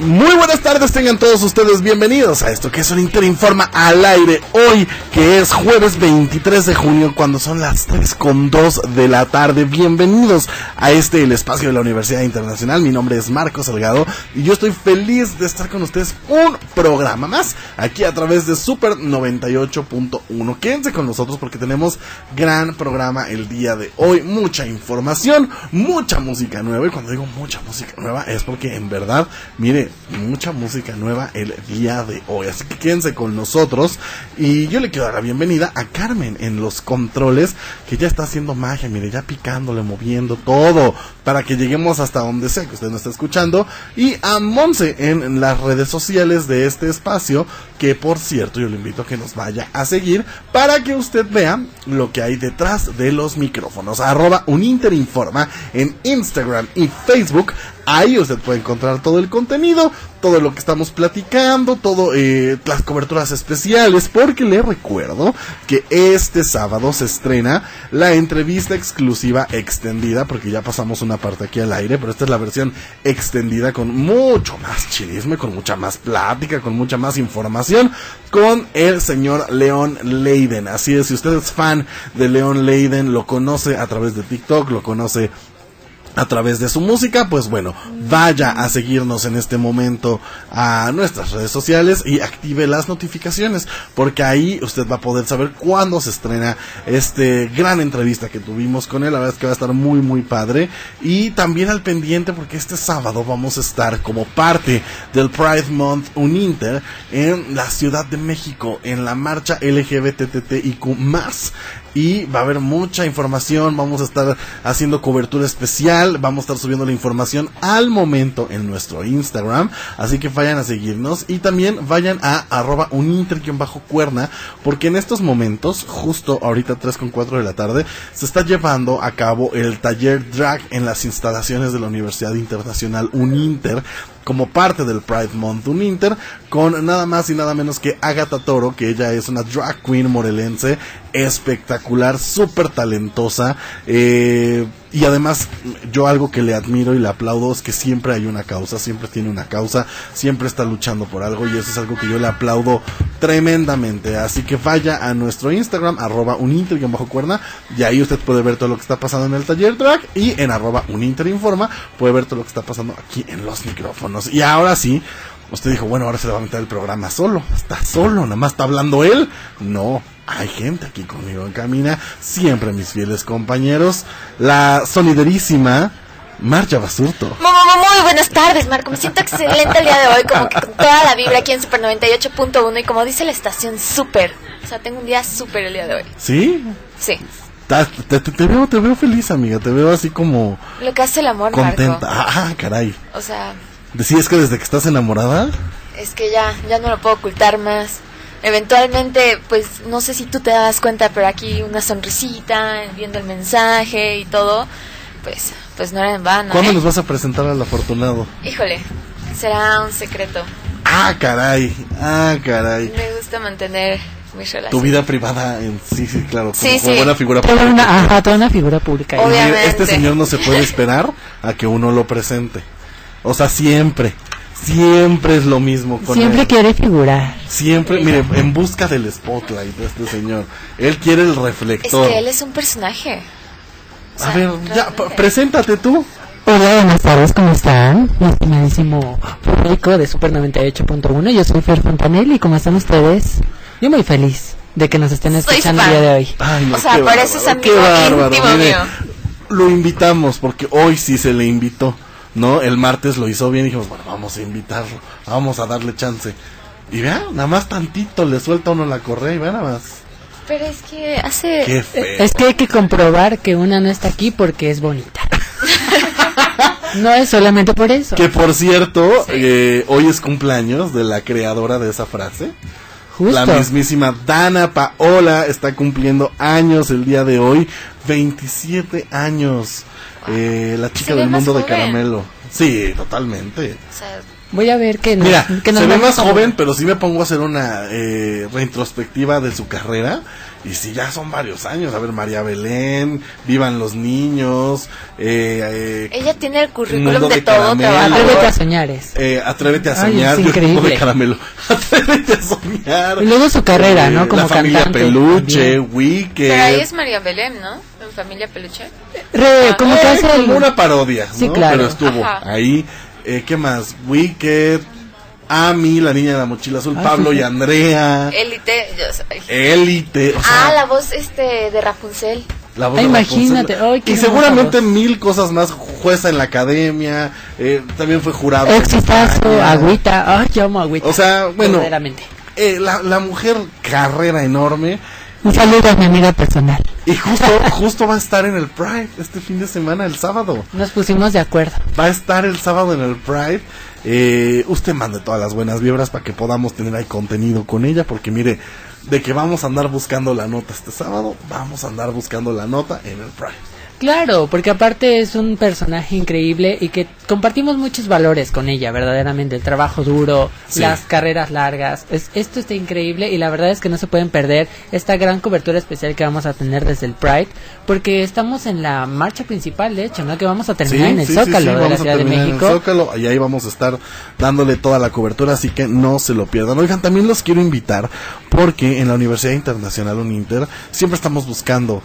Muy buenas tardes, tengan todos ustedes bienvenidos a esto que es un Interinforma al aire hoy, que es jueves 23 de junio, cuando son las 3 con 2 de la tarde. Bienvenidos a este, el espacio de la Universidad Internacional. Mi nombre es Marcos Salgado y yo estoy feliz de estar con ustedes un programa más aquí a través de Super 98.1. Quédense con nosotros porque tenemos gran programa el día de hoy, mucha información, mucha música nueva. Y cuando digo mucha música nueva es porque en verdad, mire, mucha música nueva el día de hoy. Así que quédense con nosotros. Y yo le quiero dar la bienvenida a Carmen en los controles, que ya está haciendo magia, mire, ya picándole, moviendo todo, para que lleguemos hasta donde sea que usted nos está escuchando. Y a Monse en las redes sociales de este espacio, que por cierto yo le invito a que nos vaya a seguir para que usted vea lo que hay detrás de los micrófonos. Arroba Uninterinforma en Instagram y Facebook. Ahí usted puede encontrar todo el contenido, todo lo que estamos platicando, todo eh, las coberturas especiales, porque le recuerdo que este sábado se estrena la entrevista exclusiva extendida, porque ya pasamos una parte aquí al aire, pero esta es la versión extendida con mucho más chisme, con mucha más plática, con mucha más información, con el señor León Leiden. Así es, si usted es fan de León Leiden, lo conoce a través de TikTok, lo conoce a través de su música, pues bueno, vaya a seguirnos en este momento a nuestras redes sociales y active las notificaciones, porque ahí usted va a poder saber cuándo se estrena este gran entrevista que tuvimos con él, la verdad es que va a estar muy muy padre. Y también al pendiente porque este sábado vamos a estar como parte del Pride Month Uninter en la Ciudad de México en la marcha LGBTTIQ y va a haber mucha información, vamos a estar haciendo cobertura especial, vamos a estar subiendo la información al momento en nuestro Instagram, así que vayan a seguirnos y también vayan a arroba bajo cuerna porque en estos momentos, justo ahorita 3 con 4 de la tarde, se está llevando a cabo el taller drag en las instalaciones de la Universidad Internacional Uninter como parte del Pride Month Uninter con nada más y nada menos que Agatha Toro, que ella es una drag queen morelense espectacular, súper talentosa. Eh, y además, yo algo que le admiro y le aplaudo es que siempre hay una causa, siempre tiene una causa, siempre está luchando por algo y eso es algo que yo le aplaudo tremendamente. Así que vaya a nuestro Instagram, arroba uninter bajo cuerna, y ahí usted puede ver todo lo que está pasando en el taller track y en arroba uninterinforma puede ver todo lo que está pasando aquí en los micrófonos. Y ahora sí, usted dijo, bueno, ahora se le va a meter el programa solo, está solo, nada más está hablando él. No, hay gente aquí conmigo en camina, siempre mis fieles compañeros, la solidarísima Marcha Basurto. Muy, buenas tardes, Marco. Me siento excelente el día de hoy, como que con toda la vibra aquí en Super 98.1 y como dice la estación, súper. O sea, tengo un día súper el día de hoy. ¿Sí? Sí. Te, te, veo, te veo feliz, amiga. Te veo así como. Lo que hace el amor, contenta. Ah, caray. O sea. ¿Decías que desde que estás enamorada? Es que ya, ya no lo puedo ocultar más eventualmente, pues no sé si tú te das cuenta, pero aquí una sonrisita, viendo el mensaje y todo, pues, pues no era en vano. ¿Cuándo ¿eh? nos vas a presentar al afortunado? Híjole, será un secreto. Ah, caray, ah, caray. Me gusta mantener mi relación. Tu vida privada, en, sí, sí, claro, sí, sí. buena figura pública. Una, ajá, toda una figura pública. Obviamente. Este señor no se puede esperar a que uno lo presente. O sea, siempre. Siempre es lo mismo con Siempre quiere figurar. Siempre, mire, en busca del spotlight de este señor. Él quiere el reflector. Es que él es un personaje. a ver, ya, preséntate tú. Hola, buenas tardes, ¿cómo están? Mi estimadísimo público de Super 98.1. Yo soy Fer Fontanelli, ¿cómo están ustedes? Yo muy feliz de que nos estén escuchando el día de hoy. o sea, por eso es amigo íntimo mío. Lo invitamos porque hoy sí se le invitó. ¿No? El martes lo hizo bien y dijimos, bueno, vamos a invitarlo, vamos a darle chance. Y vean, nada más tantito le suelta uno la correa y vean nada más. Pero es que hace... Es que hay que comprobar que una no está aquí porque es bonita. no es solamente por eso. Que por cierto, eh, hoy es cumpleaños de la creadora de esa frase. La mismísima Dana Paola está cumpliendo años el día de hoy. 27 años. Eh, la chica del mundo de caramelo. Sí, totalmente. Voy a ver que, Mira, se ve más joven, pero sí me pongo a hacer una eh, retrospectiva de su carrera. Y sí, ya son varios años. A ver, María Belén, Vivan los Niños. Eh, eh Ella tiene el currículum de, todo. Atrévete a soñar. Eh, atrévete a soñar. Ay, de caramelo. atrévete a soñar. Y luego su carrera, ¿no? Como la familia Peluche, Wicked. Pero ahí es María Belén, ¿no? En familia Peluche. Re, como que hace como una parodia, ¿no? Sí, claro. Pero estuvo ahí. Eh, ¿Qué más? Wicked. Ami, la niña de la mochila azul, ah, Pablo y Andrea. Élite, Élite. ah, la voz este de Rapunzel. La voz de imagínate. y seguramente mil cosas más. Jueza en la academia. Eh, también fue jurado. Exitazo, agüita. Ay, yo amo agüita. O sea, bueno. Eh, la, la mujer carrera enorme. Un saludo a mi amiga personal. Y justo, justo va a estar en el Pride este fin de semana, el sábado. Nos pusimos de acuerdo. Va a estar el sábado en el Pride. Eh, usted mande todas las buenas vibras para que podamos tener ahí contenido con ella, porque mire, de que vamos a andar buscando la nota este sábado, vamos a andar buscando la nota en el Pride. Claro, porque aparte es un personaje increíble y que compartimos muchos valores con ella, verdaderamente. El trabajo duro, las carreras largas. Es, esto está increíble y la verdad es que no se pueden perder esta gran cobertura especial que vamos a tener desde el Pride, porque estamos en la marcha principal, de hecho, ¿no? Que vamos a terminar en el Zócalo de la Ciudad de México. En el Zócalo y ahí vamos a estar dándole toda la cobertura, así que no se lo pierdan. Oigan, también los quiero invitar porque en la Universidad Internacional Uninter siempre estamos buscando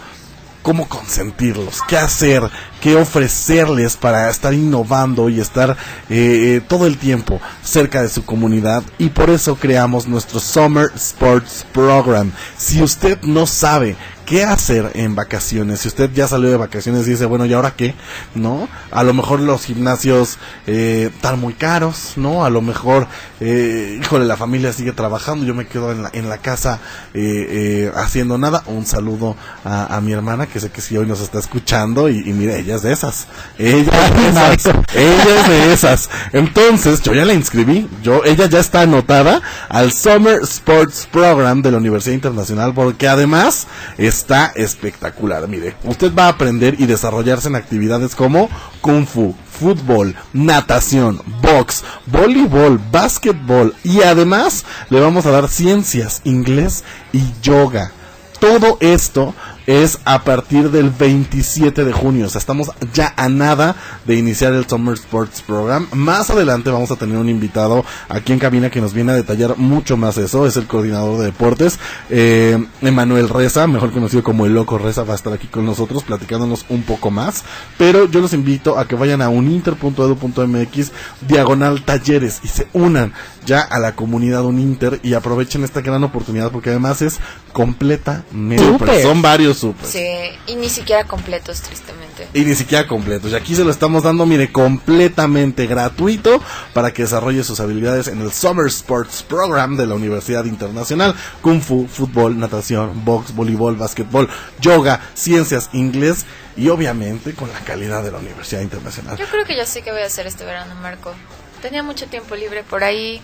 cómo consentirlos, qué hacer, qué ofrecerles para estar innovando y estar eh, todo el tiempo cerca de su comunidad y por eso creamos nuestro Summer Sports Program. Si usted no sabe qué hacer en vacaciones. Si usted ya salió de vacaciones y dice, bueno, ¿y ahora qué? ¿No? A lo mejor los gimnasios eh, están muy caros, ¿no? A lo mejor, eh, híjole, la familia sigue trabajando, yo me quedo en la, en la casa eh, eh haciendo nada. Un saludo a, a, mi hermana, que sé que sí hoy nos está escuchando y, y mire, ella es de esas. Ella es de esas. ella es de esas. Entonces, yo ya la inscribí. Yo, ella ya está anotada al Summer Sports Program de la Universidad Internacional porque además es está espectacular. Mire, usted va a aprender y desarrollarse en actividades como kung fu, fútbol, natación, box, voleibol, básquetbol y además le vamos a dar ciencias, inglés y yoga. Todo esto es a partir del 27 de junio. O sea, estamos ya a nada de iniciar el Summer Sports Program. Más adelante vamos a tener un invitado aquí en cabina que nos viene a detallar mucho más eso. Es el coordinador de deportes, eh, Emanuel Reza, mejor conocido como el Loco Reza, va a estar aquí con nosotros platicándonos un poco más. Pero yo los invito a que vayan a uninter.edu.mx diagonal talleres y se unan ya a la comunidad Uninter y aprovechen esta gran oportunidad porque además es completamente. Son varios Sí, y ni siquiera completos, tristemente. Y ni siquiera completos. Y aquí se lo estamos dando, mire, completamente gratuito para que desarrolle sus habilidades en el Summer Sports Program de la Universidad Internacional. Kung Fu, fútbol, natación, box, voleibol, básquetbol, yoga, ciencias, inglés y obviamente con la calidad de la Universidad Internacional. Yo creo que ya sé que voy a hacer este verano, Marco. Tenía mucho tiempo libre por ahí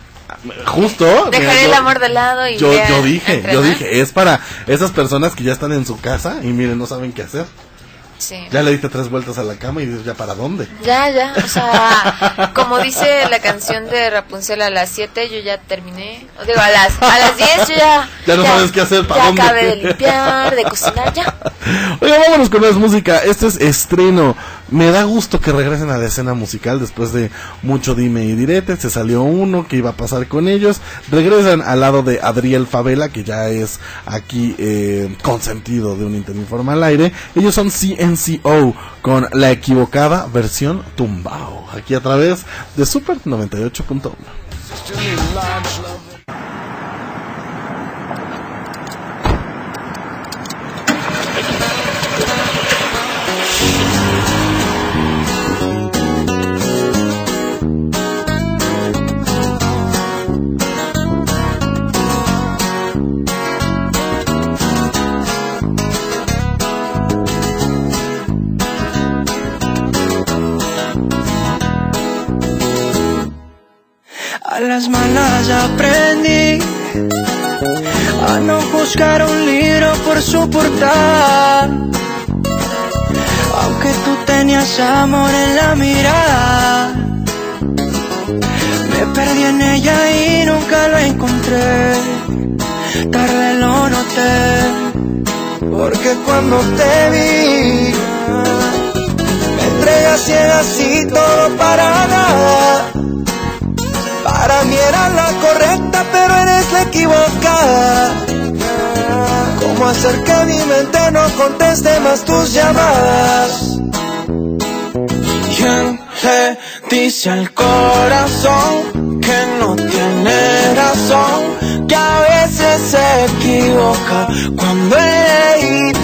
justo dejaré el amor de lado y yo, yo dije yo dije es para esas personas que ya están en su casa y miren no saben qué hacer ya le diste tres vueltas a la cama y dices, ¿ya para dónde? Ya, ya, o sea, como dice la canción de Rapunzel, a las 7 yo ya terminé, o digo, a las, a las 10 yo ya... Ya no sabes qué hacer, ¿para ya dónde? acabé de limpiar, de cocinar, ya. Oiga, vámonos con más música, este es estreno. Me da gusto que regresen a la escena musical después de mucho dime y direte, se salió uno, que iba a pasar con ellos? Regresan al lado de Adriel Favela, que ya es aquí eh, consentido de un Interinforma al aire. Ellos son CN NCO con la equivocada versión Tumbao. Aquí a través de Super 98.1. aprendí no juzgar un libro por su portada. Aunque tú tenías amor en la mirada. Me perdí en ella y nunca lo encontré. Tarde lo noté. Porque cuando te vi, me entregas ciega así todo para nada. Para mí era la correcta, pero eres la equivocada. ¿Cómo hacer que mi mente no conteste más tus llamadas? ¿Quién le dice al corazón que no tiene razón? Que a veces se equivoca cuando tu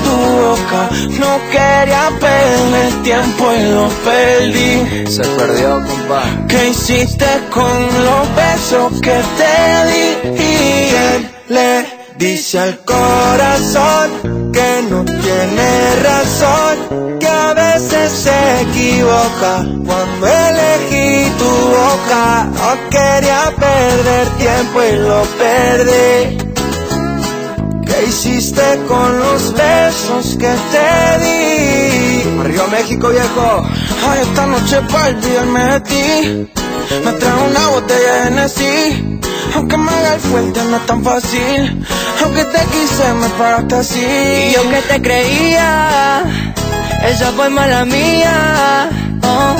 boca. No quería perder tiempo y lo perdí. Se perdió, compa. ¿Qué hiciste con los besos que te di? ¿Quién le dice al corazón que no tiene razón? Que a veces se equivoca cuando elegí tu boca. No quería perder tiempo y lo perdí. ¿Qué hiciste con los besos que te di? Arriba México, viejo. Ay, esta noche para olvidarme de ti Me trajo una botella de Hennessy Aunque me haga el fuerte no es tan fácil Aunque te quise me paraste así Y yo que te creía Esa fue mala mía oh.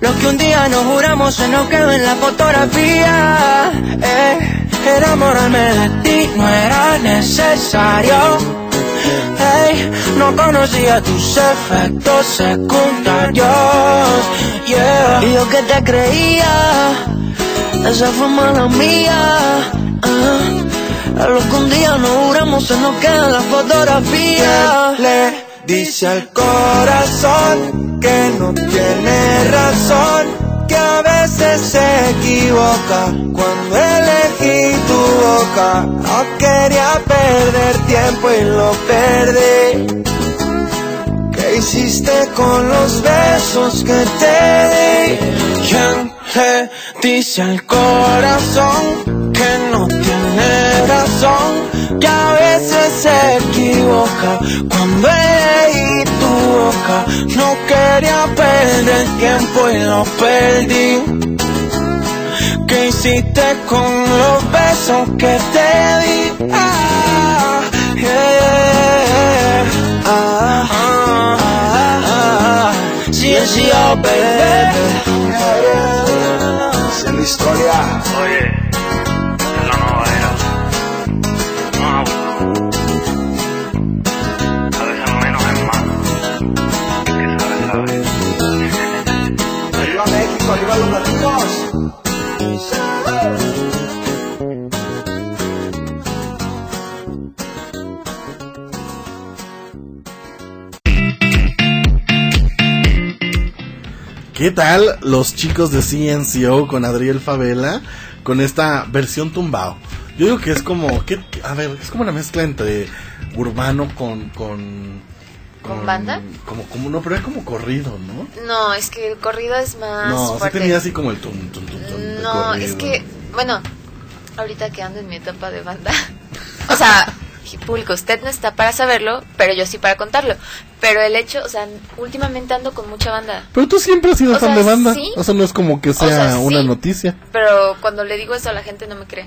Lo que un día nos juramos se nos quedó en la fotografía eh, Enamorarme de ti no era necesario Hey, no conocía tus efectos secundarios. Yeah. Y yo que te creía, esa fue mala mía. Uh, a lo que un día nos juramos se nos queda en la fotografía. Le dice al corazón que no tiene razón. Que a veces se equivoca cuando elegí tu boca. No quería perder tiempo y lo perdí. ¿Qué hiciste con los besos que te di? ¿Quién dice al corazón que no tiene razón? Que a veces se equivoca cuando elegí boca. No quería perder tiempo y lo perdí. ¿Qué hiciste con los besos que te di? Ah, yeah, ah, ah, ah, ah. Sí, sí, oh, baby. Esa es la historia. Oye, ¿Qué tal los chicos de CNCO con Adriel Favela con esta versión tumbao? Yo digo que es como, ¿qué? a ver, es como una mezcla entre urbano con con ¿Con banda? Como como no, pero es como corrido, ¿no? No, es que el corrido es más no, sí fuerte. tenía así como el tum tum tum tum de No, es que, bueno, ahorita que ando en mi etapa de banda, o sea, público, usted no está para saberlo, pero yo sí para contarlo. Pero el hecho, o sea, últimamente ando con mucha banda. Pero tú siempre has sido O fan sea, de banda. sí. O sea, no es como que sea, sea, una sí. noticia. Pero cuando le digo eso a la gente no me cree.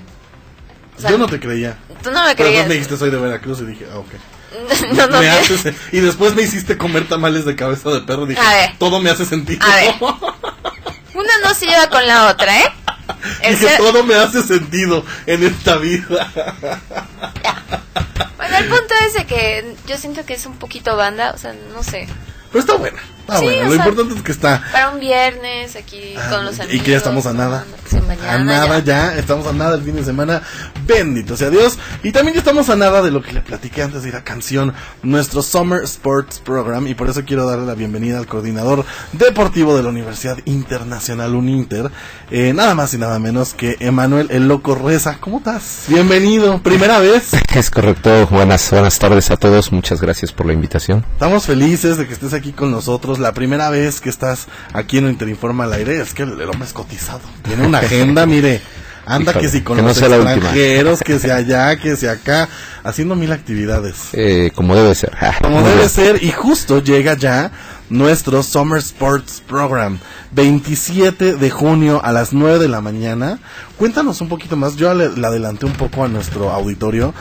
O sea, Yo no te creía. Tú no me Pero creías. después me dijiste soy de Veracruz y dije, ah, ok. no, no, Me me- haces- y después me hiciste comer tamales de cabeza de perro. Dije, A ver. todo me hace sentido. A ver. Una no se lleva con la otra, ¿eh? El Dije, todo me hace sentido en esta vida. Bueno, el punto es de que yo siento que es un poquito banda, o sea, no sé. Pero está buena. Está Sí, buena. o Lo sea, importante es que está. Para un viernes aquí Ah, con los y amigos. que ya estamos a nada. mañana a nada ya. ya. estamos a nada el fin de semana. Bendito sea Dios. Y también ya estamos a nada de lo que le platiqué antes de ir a canción, nuestro Summer Sports Program. Y por eso quiero darle la bienvenida al coordinador deportivo de la Universidad Internacional Uninter. eh, nada más y nada menos que Emanuel El Loco Reza. ¿Cómo estás? Bienvenido. Primera vez. Es correcto, buenas, buenas tardes a todos, muchas gracias por la invitación. Estamos felices de que estés aquí con nosotros. La primera vez que estás aquí en Interinforma al aire es que el, el hombre es cotizado. Tiene una agenda, mire, Anda Híjole, que si con que no los sea extranjeros, que sea allá, que sea acá, haciendo mil actividades. Eh, como debe ser. Como Muy debe ser, y justo llega ya nuestro Summer Sports Program, 27 de junio a las 9 de la mañana. Cuéntanos un poquito más, yo le, le adelanté un poco a nuestro auditorio.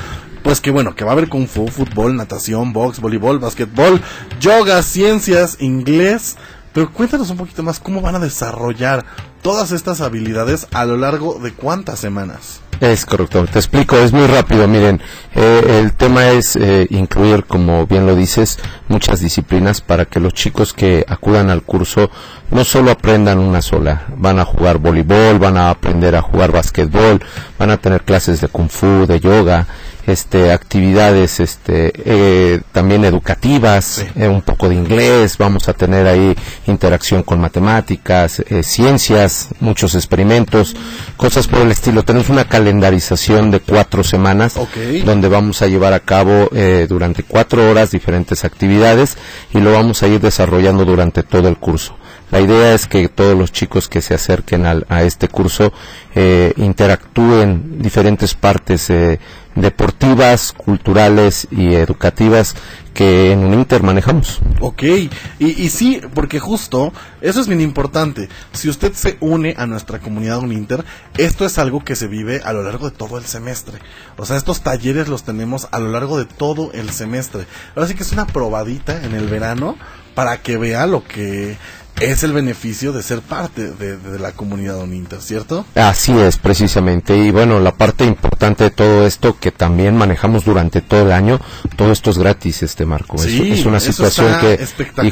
Pues que bueno, que va a haber kung fu, fútbol, natación, box, voleibol, basquetbol, yoga, ciencias, inglés. Pero cuéntanos un poquito más cómo van a desarrollar todas estas habilidades a lo largo de cuántas semanas. Es correcto, te explico, es muy rápido. Miren, eh, el tema es eh, incluir, como bien lo dices, muchas disciplinas para que los chicos que acudan al curso no solo aprendan una sola, van a jugar voleibol, van a aprender a jugar basquetbol, van a tener clases de kung fu, de yoga, este, actividades, este, eh, también educativas, eh, un poco de inglés, vamos a tener ahí interacción con matemáticas, eh, ciencias, muchos experimentos, cosas por el estilo. Tenemos una calendarización de cuatro semanas donde vamos a llevar a cabo eh, durante cuatro horas diferentes actividades y lo vamos a ir desarrollando durante todo el curso. La idea es que todos los chicos que se acerquen al- a este curso eh, interactúen diferentes partes eh, deportivas, culturales y educativas que en un Inter manejamos. Ok, y, y sí, porque justo eso es bien importante. Si usted se une a nuestra comunidad Uninter, esto es algo que se vive a lo largo de todo el semestre. O sea, estos talleres los tenemos a lo largo de todo el semestre. Ahora sí que es una probadita en el verano para que vea lo que es el beneficio de ser parte de, de la comunidad Uninter, ¿cierto? Así es, precisamente. Y bueno, la parte importante de todo esto que también manejamos durante todo el año, todo esto es gratis, este Marco. Es- Sí, es, una eso situación está que, espectacular.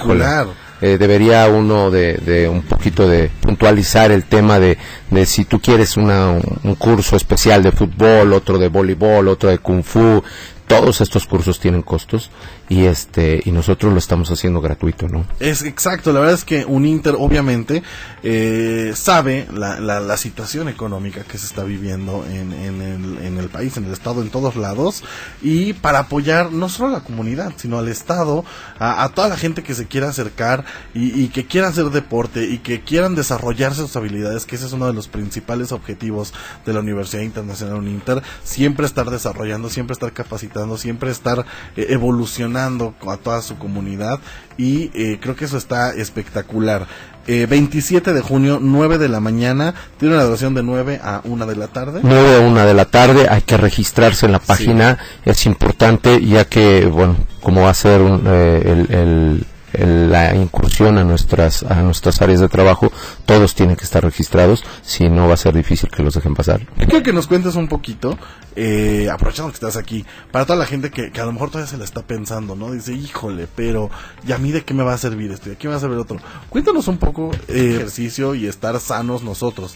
híjole, eh, debería uno de, de un poquito de puntualizar el tema de, de si tú quieres una, un, un curso especial de fútbol, otro de voleibol, otro de kung fu. Todos estos cursos tienen costos y este y nosotros lo estamos haciendo gratuito, ¿no? Es exacto, la verdad es que un Inter obviamente eh, sabe la, la, la situación económica que se está viviendo en, en, el, en el país, en el Estado, en todos lados, y para apoyar no solo a la comunidad, sino al Estado, a, toda la gente que se quiera acercar y, y que quiera hacer deporte y que quieran desarrollarse sus habilidades, que ese es uno de los principales objetivos de la Universidad Internacional UNINTER, siempre estar desarrollando, siempre estar capacitando, siempre estar eh, evolucionando a toda su comunidad y eh, creo que eso está espectacular. Eh, 27 de junio, 9 de la mañana, tiene una duración de 9 a 1 de la tarde. 9 a 1 de la tarde, hay que registrarse en la página, es importante ya que, bueno, como va a ser un, eh, el, el- el- la incursión a nuestras, a nuestras áreas de trabajo, todos tienen que estar registrados, si no va a ser difícil que los dejen pasar. Yo quiero que nos cuentes un poquito, eh, aprovechando que estás aquí, para toda la gente que, que a lo mejor todavía se la está pensando, ¿no? Dice, híjole, pero ¿y a mí de qué me va a servir esto? ¿Y a qué me va a servir otro? Cuéntanos un poco eh, ejercicio y estar sanos nosotros.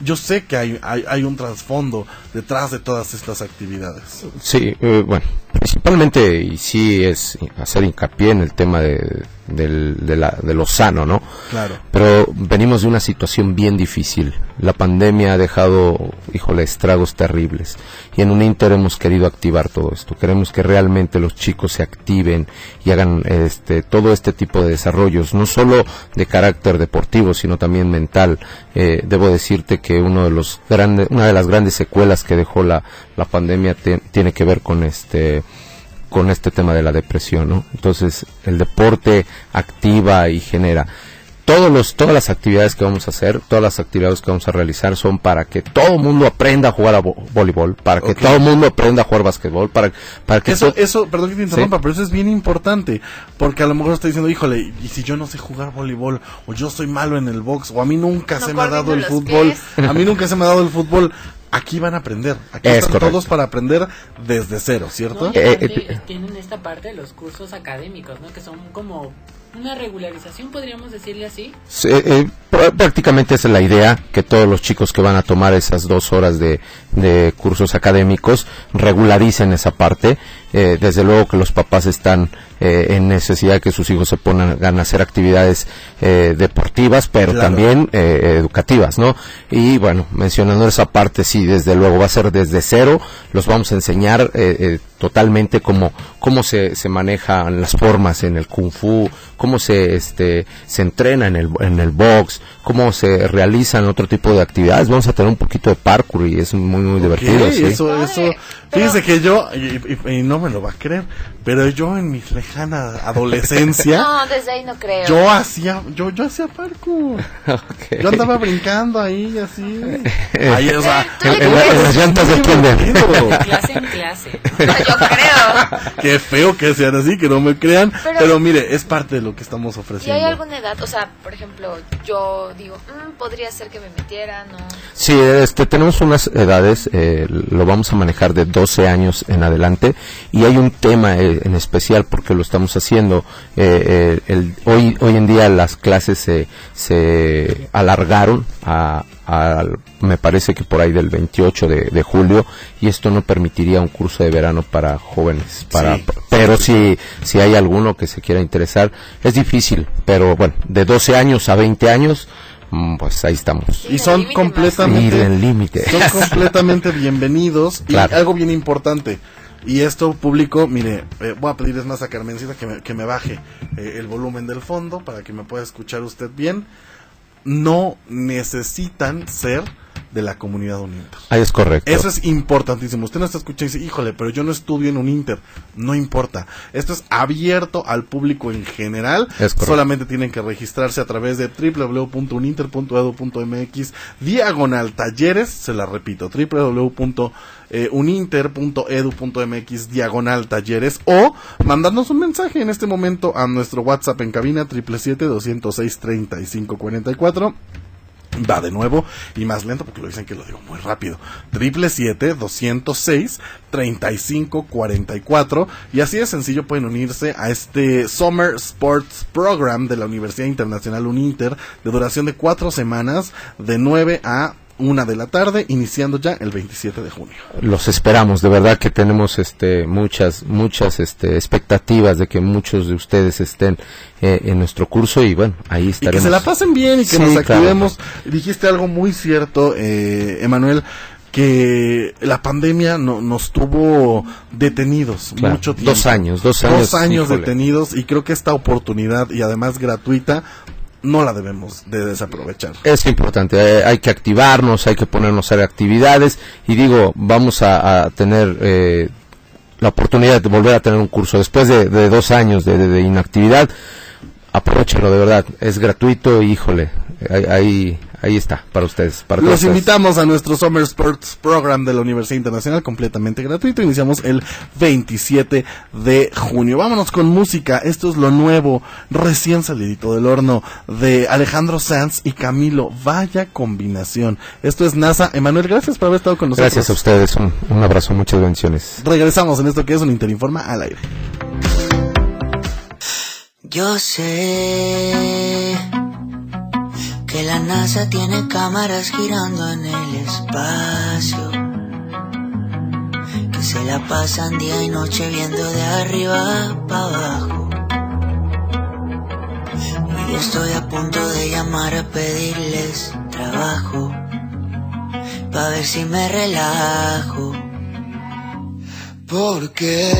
Yo sé que hay, hay, hay un trasfondo detrás de todas estas actividades. Sí, eh, bueno, principalmente y sí es hacer hincapié en el tema de, del- de, la, de lo sano, ¿no? Claro. Pero venimos de una situación bien difícil. La pandemia ha dejado, híjole, estragos terribles. Y en un Inter hemos querido activar todo esto. Queremos que realmente los chicos se activen y hagan este, todo este tipo de desarrollos, no solo de carácter deportivo, sino también mental. Eh, debo decirte que uno de los grandes, una de las grandes secuelas que dejó la, la pandemia te- tiene que ver con este con este tema de la depresión, ¿no? Entonces, el deporte activa y genera todos los todas las actividades que vamos a hacer, todas las actividades que vamos a realizar son para que todo el mundo aprenda a jugar a vo- voleibol, para que todo el mundo aprenda a jugar basquetbol, para para que Eso, eso, perdón que te interrumpa, pero eso es bien importante, porque a lo mejor está diciendo, híjole, y si yo no sé jugar voleibol, o yo soy malo en el box, o a mí nunca No se me ha dado el fútbol, pies. a mí nunca se me ha dado el fútbol, aquí van a aprender, aquí Es están correcto. todos para aprender desde cero, ¿cierto? No, y Eh, aparte, eh, tienen esta parte de los cursos académicos, ¿no? Que son como una regularización, podríamos decirle así. Sí, eh, pr- prácticamente esa es la idea, que todos los chicos que van a tomar esas dos horas de, de cursos académicos regularicen esa parte eh, desde luego que los papás están eh, en necesidad de que sus hijos se pongan a hacer actividades eh, deportivas, pero Claro. también eh, educativas, ¿no? Y bueno, mencionando esa parte, sí, desde luego va a ser desde cero, los vamos a enseñar eh, eh, totalmente cómo, cómo se, se manejan las formas en el kung fu, cómo se, este, se entrena en el, en el box, cómo se realizan otro tipo de actividades. Vamos a tener un poquito de parkour y es muy, muy divertido, sí. Eso, eso. Fíjese que yo, y, y- y no me lo va a creer, pero yo en mi lejana adolescencia, No, desde ahí no creo. yo hacía, yo, yo hacía parkour. Ok. Yo andaba brincando ahí, así. Ahí, o sea, En, la- en las llantas del kinder. Clase en clase. Yo creo. Qué feo que sean así, que no me crean. Pero, Pero- mire, es parte de lo que estamos ofreciendo. hay alguna edad, o sea, por ejemplo, yo digo, "Mm, podría ser que me metiera, ¿no? Sí, este, tenemos unas edades, eh, lo vamos a manejar de 12 años en adelante y hay un tema eh, en especial porque lo estamos haciendo. eh, eh, el- hoy, hoy en día las clases se, se alargaron a, a- me parece que por ahí del 28 de, de julio y esto no permitiría un curso de verano para jóvenes. Para, Sí. pero si, si hay alguno que se quiera interesar, es difícil, pero bueno, de 12 años a 20 años, mm, pues ahí estamos. Y son completamente son completamente bienvenidos Claro. y algo bien importante y esto público mire eh, voy a pedirles más a Carmencita que me, que me baje eh, el volumen del fondo para que me pueda escuchar usted bien. No necesitan ser de la comunidad Uninter Ahí es correcto. eso es importantísimo. Usted no está escuchando y dice, híjole, pero yo no estudio en un Inter. No importa. Esto es abierto al público en general. Es correcto. Solamente tienen que registrarse a través de www.uninter.edu.mx diagonal talleres. Se la repito, www.uninter.edu.mx diagonal talleres o mandarnos un mensaje en este momento a nuestro WhatsApp en cabina 777-206-3544. Va de nuevo y más lento porque lo dicen que lo digo muy rápido. Triple siete 206 3544 y así de sencillo pueden unirse a este Summer Sports Program de la Universidad Internacional Uninter de duración de cuatro semanas de 9 a 1 de la tarde iniciando ya el 27 de junio. Los esperamos, de verdad que tenemos este muchas muchas este expectativas de que muchos de ustedes estén eh, en nuestro curso y bueno, ahí Y estaremos. que se la pasen bien y que Sí, nos claro. activemos. Dijiste algo muy cierto, eh, Emanuel, que la pandemia no, nos tuvo detenidos Claro, mucho tiempo. dos años, dos años, años híjole. detenidos y creo que esta oportunidad y además gratuita no la debemos de desaprovechar. Es importante, eh, hay que activarnos, hay que ponernos a hacer actividades y digo, vamos a, tener eh, la oportunidad de volver a tener un curso después de, dos años de, de- inactividad. Aprovechenlo, de verdad, es gratuito y híjole, ahí, ahí, ahí está, para ustedes. Para Los ustedes. invitamos a nuestro Summer Sports Program de la Universidad Internacional, completamente gratuito. Iniciamos el 27 de junio. Vámonos con música. Esto es lo nuevo, recién salidito del horno de Alejandro Sanz y Camilo. Vaya combinación. Esto es NASA. Emanuel, gracias por haber estado con nosotros. Gracias a ustedes, un, un abrazo, muchas bendiciones. Regresamos en esto que es un Interinforma al aire. Yo sé que la NASA tiene cámaras girando en el espacio, que se la pasan día y noche viendo de arriba para abajo. Y estoy a punto de llamar a pedirles trabajo, para ver si me relajo. Porque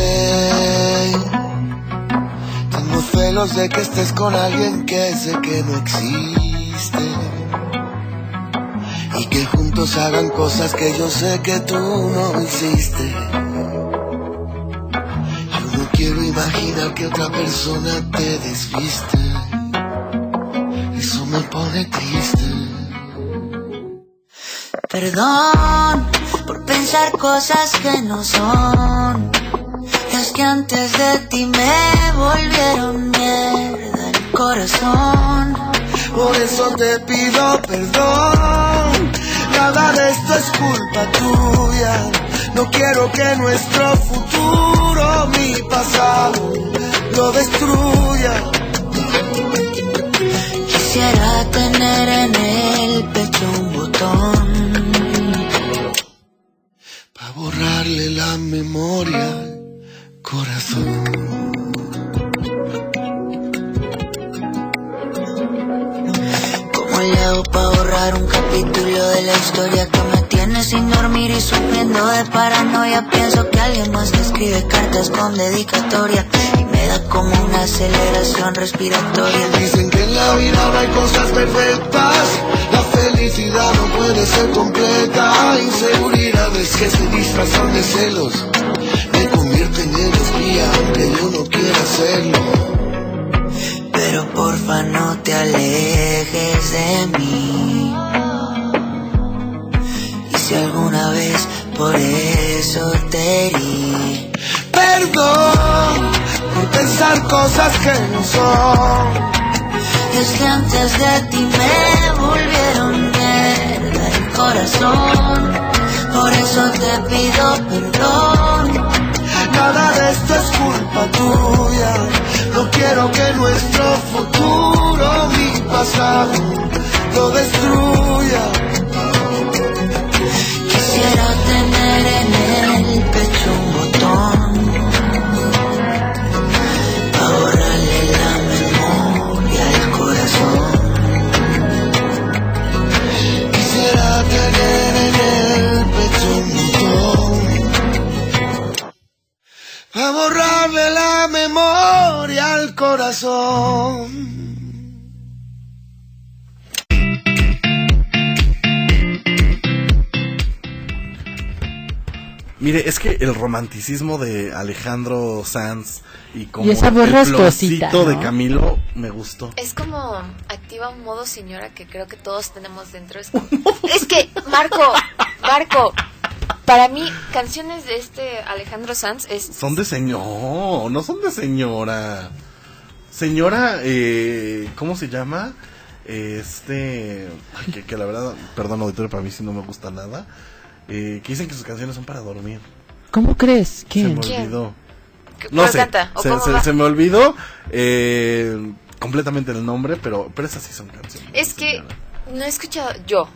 tengo celos de que estés con alguien que sé que no existe. Y que juntos hagan cosas que yo sé que tú no hiciste. Yo no quiero imaginar que otra persona te desviste. Eso me pone triste. Perdón por pensar cosas que no son. Es que antes de ti me volvieron mierda el corazón. Por eso te pido perdón. Nada de esto es culpa tuya. No quiero que nuestro futuro, mi pasado, lo destruya. Quisiera tener en el pecho un botón. Pa' borrarle la memoria ¿Cómo le hago para un capítulo de la historia que me tiene sin dormir y sufriendo de paranoia? Pienso que alguien más me escribe cartas con dedicatoria y me da como una aceleración respiratoria. Dicen que en la vida no hay cosas perfectas, la felicidad no puede ser completa. Inseguridades que se disfrazan de celos me convierten en espía aunque yo no quiera hacerlo. Te alejes de mí. Y si alguna vez por eso te herí, Perdón por pensar cosas que no son. Es que antes de ti me volvieron mierda el corazón. Por eso te pido perdón. Nada de esto es culpa tuya. No quiero que nuestro futuro, mi pasado, lo destruya. Quisiera tener en el pecho un botón para borrarle la memoria al corazón. Quisiera tener en el pecho un botón para borrarle la memoria al corazón. Mire, es que el romanticismo de Alejandro Sanz y como Y esa voz el de ¿no? Camilo me gustó. Es como activa un modo señora que creo que todos tenemos dentro. Es, como- es que, Marco, Marco, para mí, canciones de este Alejandro Sanz es... Son de señor, no son de señora. Señora, eh, ¿cómo se llama? Este, ay, que, que la verdad, perdón auditorio, para mí sí no me gusta nada. Eh, que dicen que sus canciones son para dormir. ¿Cómo crees? Se ¿Quién? me ¿Quién? olvidó. ¿Qué- No sé, canta? ¿O se, cómo se- va? se me olvidó eh, completamente el nombre, pero, pero esas sí son canciones. Es que señora. no he escuchado yo.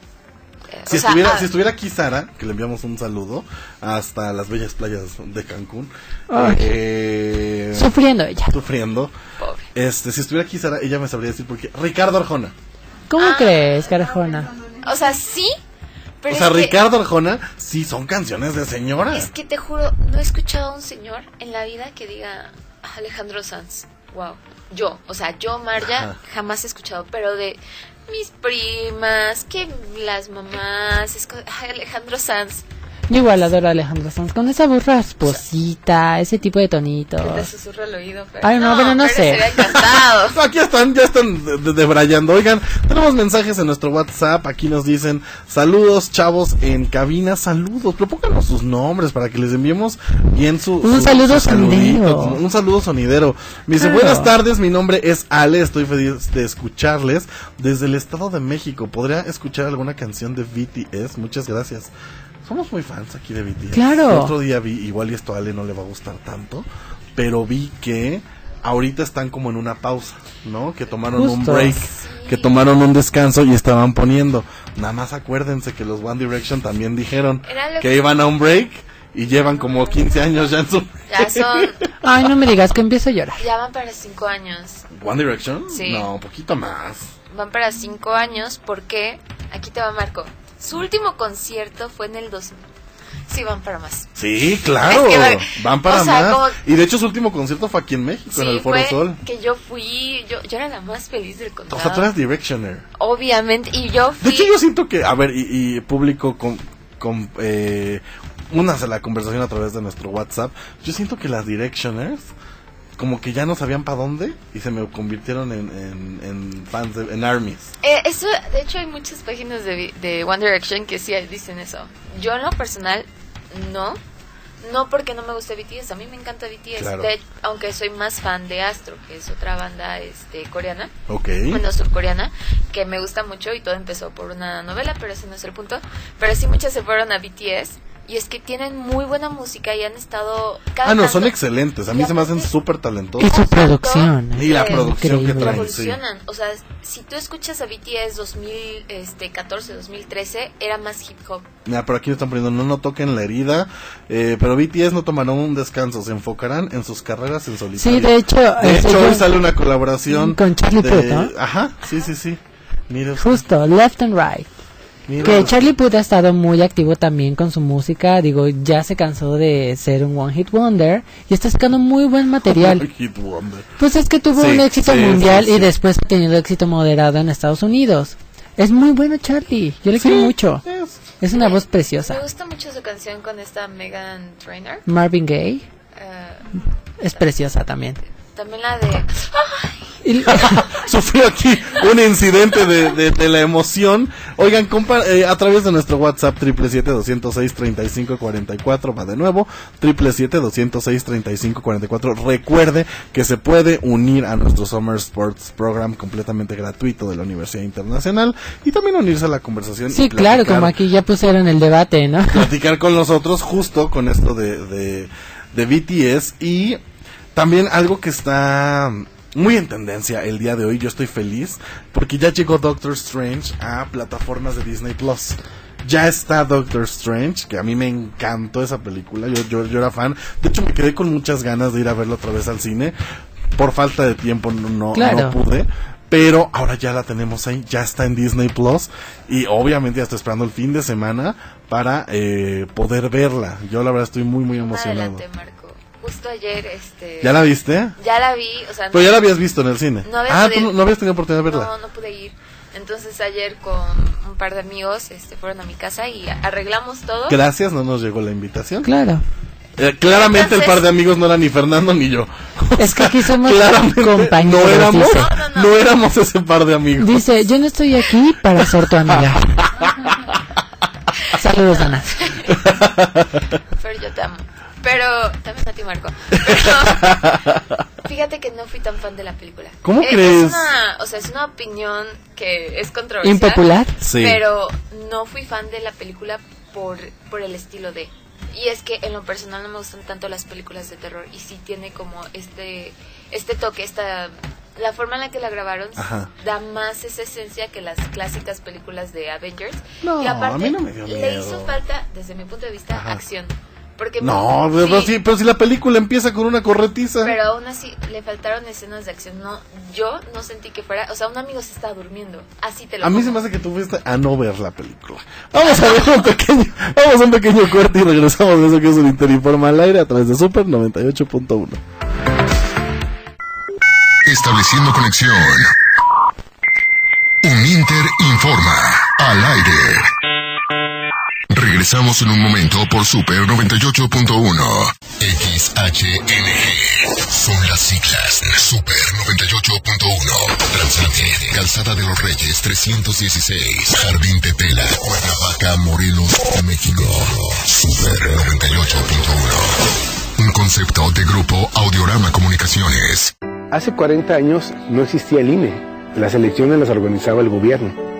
Eh, Si, o sea, estuviera, ah, si estuviera aquí Sara, que le enviamos un saludo hasta las bellas playas de Cancún, Ay. eh, Sufriendo ella. sufriendo, Pobre. este, si estuviera aquí Sara, ella me sabría decir por qué. Ricardo Arjona. ¿Cómo Ah. crees, Carajona? O sea, sí, pero o sea, Ricardo Arjona, sí son canciones de señora. Es que te juro, no he escuchado a un señor en la vida que diga "Ah, Alejandro Sanz. Wow. Yo, o sea, yo, Marja, Ajá. jamás he escuchado, pero de mis primas, que las mamás, Alejandro Sanz, Yo igual adoro a Alejandro Sanz. Con esa voz rasposita, ese tipo de tonitos. que te susurra al oído. Pero, Ay, no, pero no sé. encantado. Aquí están, ya están de- de- debrayando. Oigan, tenemos mensajes en nuestro WhatsApp. Aquí nos dicen saludos, chavos, en cabina, saludos. Pero pónganos sus nombres para que les enviemos bien su. Un su- saludo su sonidero. Un saludo sonidero. Me dice, Claro. buenas tardes, mi nombre es Ale, estoy feliz de escucharles desde el Estado de México. ¿Podría escuchar alguna canción de BTS? Muchas gracias. Somos muy fans aquí de BTS. Claro. El otro día vi, igual y esto a Ale no le va a gustar tanto, pero vi que ahorita están como en una pausa, ¿no? Que tomaron un break, que tomaron un descanso y estaban poniendo. Nada más acuérdense que los One Direction también dijeron que que- iban a un break y llevan como 15 años ya en su... Ya son, Ay, no me digas que empiezo a llorar. ya van para cinco años. ¿One Direction? Sí. No, un poquito más. Van para cinco años porque, aquí te va Marco, su último concierto fue en el 2000. Sí, van para más. Sí, claro. Es que va- Van para o sea, más. como- Y de hecho su último concierto fue aquí en México, en Sí, el Foro fue Sol. que yo fui, yo, yo era la más feliz del O condado. sea, tú eras Directioner. Obviamente, y yo De fui... hecho, yo siento que, a ver, y, y público con, con eh, únase a la conversación a través de nuestro WhatsApp. Yo siento que las Directioners, como que ya no sabían para dónde y se me convirtieron en, en, en fans, de- en armies. Eh, eso, de hecho, hay muchas páginas de, de One Direction que sí dicen eso. Yo en lo personal, no. No porque no me guste BTS, a mí me encanta BTS. Claro. De- aunque soy más fan de Astro, que es otra banda este, coreana, Ok. bueno, surcoreana, que me gusta mucho y todo empezó por una novela, pero ese no es el punto. Pero sí muchas se fueron a BTS Y es que tienen muy buena música y han estado... cada Ah, no, son excelentes. A mí y se me hacen súper talentosos. Y su producción. Y la Eh, producción que traen, sí. evolucionan. O sea, si tú escuchas a BTS 2014, 2013, era más hip hop. Mira, por aquí me están poniendo, no, no toquen la herida, eh, pero BTS no tomarán un descanso, se enfocarán en sus carreras en solitario. Sí, de hecho, De este, hecho, hoy sale una colaboración Con Charlie de- Puth, ¿no? Ajá, sí, sí, sí. Mira, Justo, Left and Right. Mira Que. Charlie Puth ha estado muy activo también con su música. Digo, ya se cansó de ser un One Hit Wonder y está sacando muy buen material. Hit Wonder. Pues es que tuvo Sí, un éxito sí, mundial sí, y después ha tenido éxito moderado en Estados Unidos. Es muy bueno Charlie, yo le quiero mucho. Es- Es una voz Me preciosa. gusta mucho su canción con esta Megan Trainor. Marvin Gaye Eh, es preciosa también. también la de... Y- Sufrió aquí un incidente de, de, de la emoción. Oigan, compa, eh, a través de nuestro WhatsApp, 777-206-3544, va de nuevo, 777-206-3544. Recuerde que se puede unir a nuestro Summer Sports Program completamente gratuito de la Universidad Internacional y también unirse a la conversación. y sí, claro, como aquí ya pusieron el debate, ¿no? platicar con nosotros justo con esto de, de, de BTS y también algo que está muy en tendencia el día de hoy, yo estoy feliz porque ya llegó Doctor Strange a plataformas de Disney Plus. Ya está Doctor Strange, que a mí me encantó esa película, yo, yo, yo era fan. De hecho, me quedé con muchas ganas de ir a verla otra vez al cine. Por falta de tiempo no, no, Claro. no pude. Pero ahora ya la tenemos ahí, ya está en Disney Plus. Y obviamente ya estoy esperando el fin de semana para eh, poder verla. Yo la verdad estoy muy, muy emocionado. Adelante, Marco. Justo ayer, este... ¿Ya la viste? Ya la vi, o sea... Pero ya la habías visto en el cine. No había ah, podido- tú no, no habías tenido oportunidad de verla. No, no pude ir. Entonces ayer con un par de amigos este, fueron a mi casa y arreglamos todo. Gracias, no nos llegó la invitación. Claro. Eh, claramente el Entonces- par de amigos no era ni Fernando ni yo. Es que aquí somos compañeros, no éramos. No, no, no no. éramos ese par de amigos. Dice, yo no estoy aquí para ser tu amiga. Saludos, Ana. Pero yo te amo. Pero también a ti, Marco. Pero fíjate que no fui tan fan de la película. ¿Cómo Eh, crees? Es una, o sea, es una opinión que es controversial. Impopular. Sí. Pero no fui fan de la película por, por el estilo de. Y es que en lo personal no me gustan tanto las películas de terror. Y sí tiene como este, este toque, esta. La forma en la que la grabaron Ajá. da más esa esencia que las clásicas películas de Avengers. No, y aparte, a mí no me dio le miedo. hizo falta, desde mi punto de vista, Ajá. acción. Porque No, pero, sí, pero si la película empieza con una corretiza. pero aún así le faltaron escenas de acción. No, yo no sentí que fuera, o sea, un amigo se estaba durmiendo. Así te lo A mí se me hace que tú fuiste a no ver la película. Vamos a ver un pequeño, vamos a un pequeño corte y regresamos de eso que es un Interinforma al aire a través de Super 98.1. Estableciendo conexión. Un Inter informa al aire. Regresamos en un momento por Super 98.1. XHNG. Son las siglas. Super 98.1. Translante. Calzada de los Reyes 316. Jardín Tetela. Cuernavaca, Morelos, México. Super 98.1. Un concepto de grupo Audiorama Comunicaciones. Hace 40 años no existía el INE. Las elecciones las organizaba el gobierno.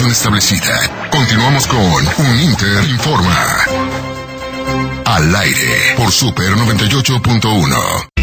Establecida. Continuamos con Un Inter Informa. Al aire por Super 98.1.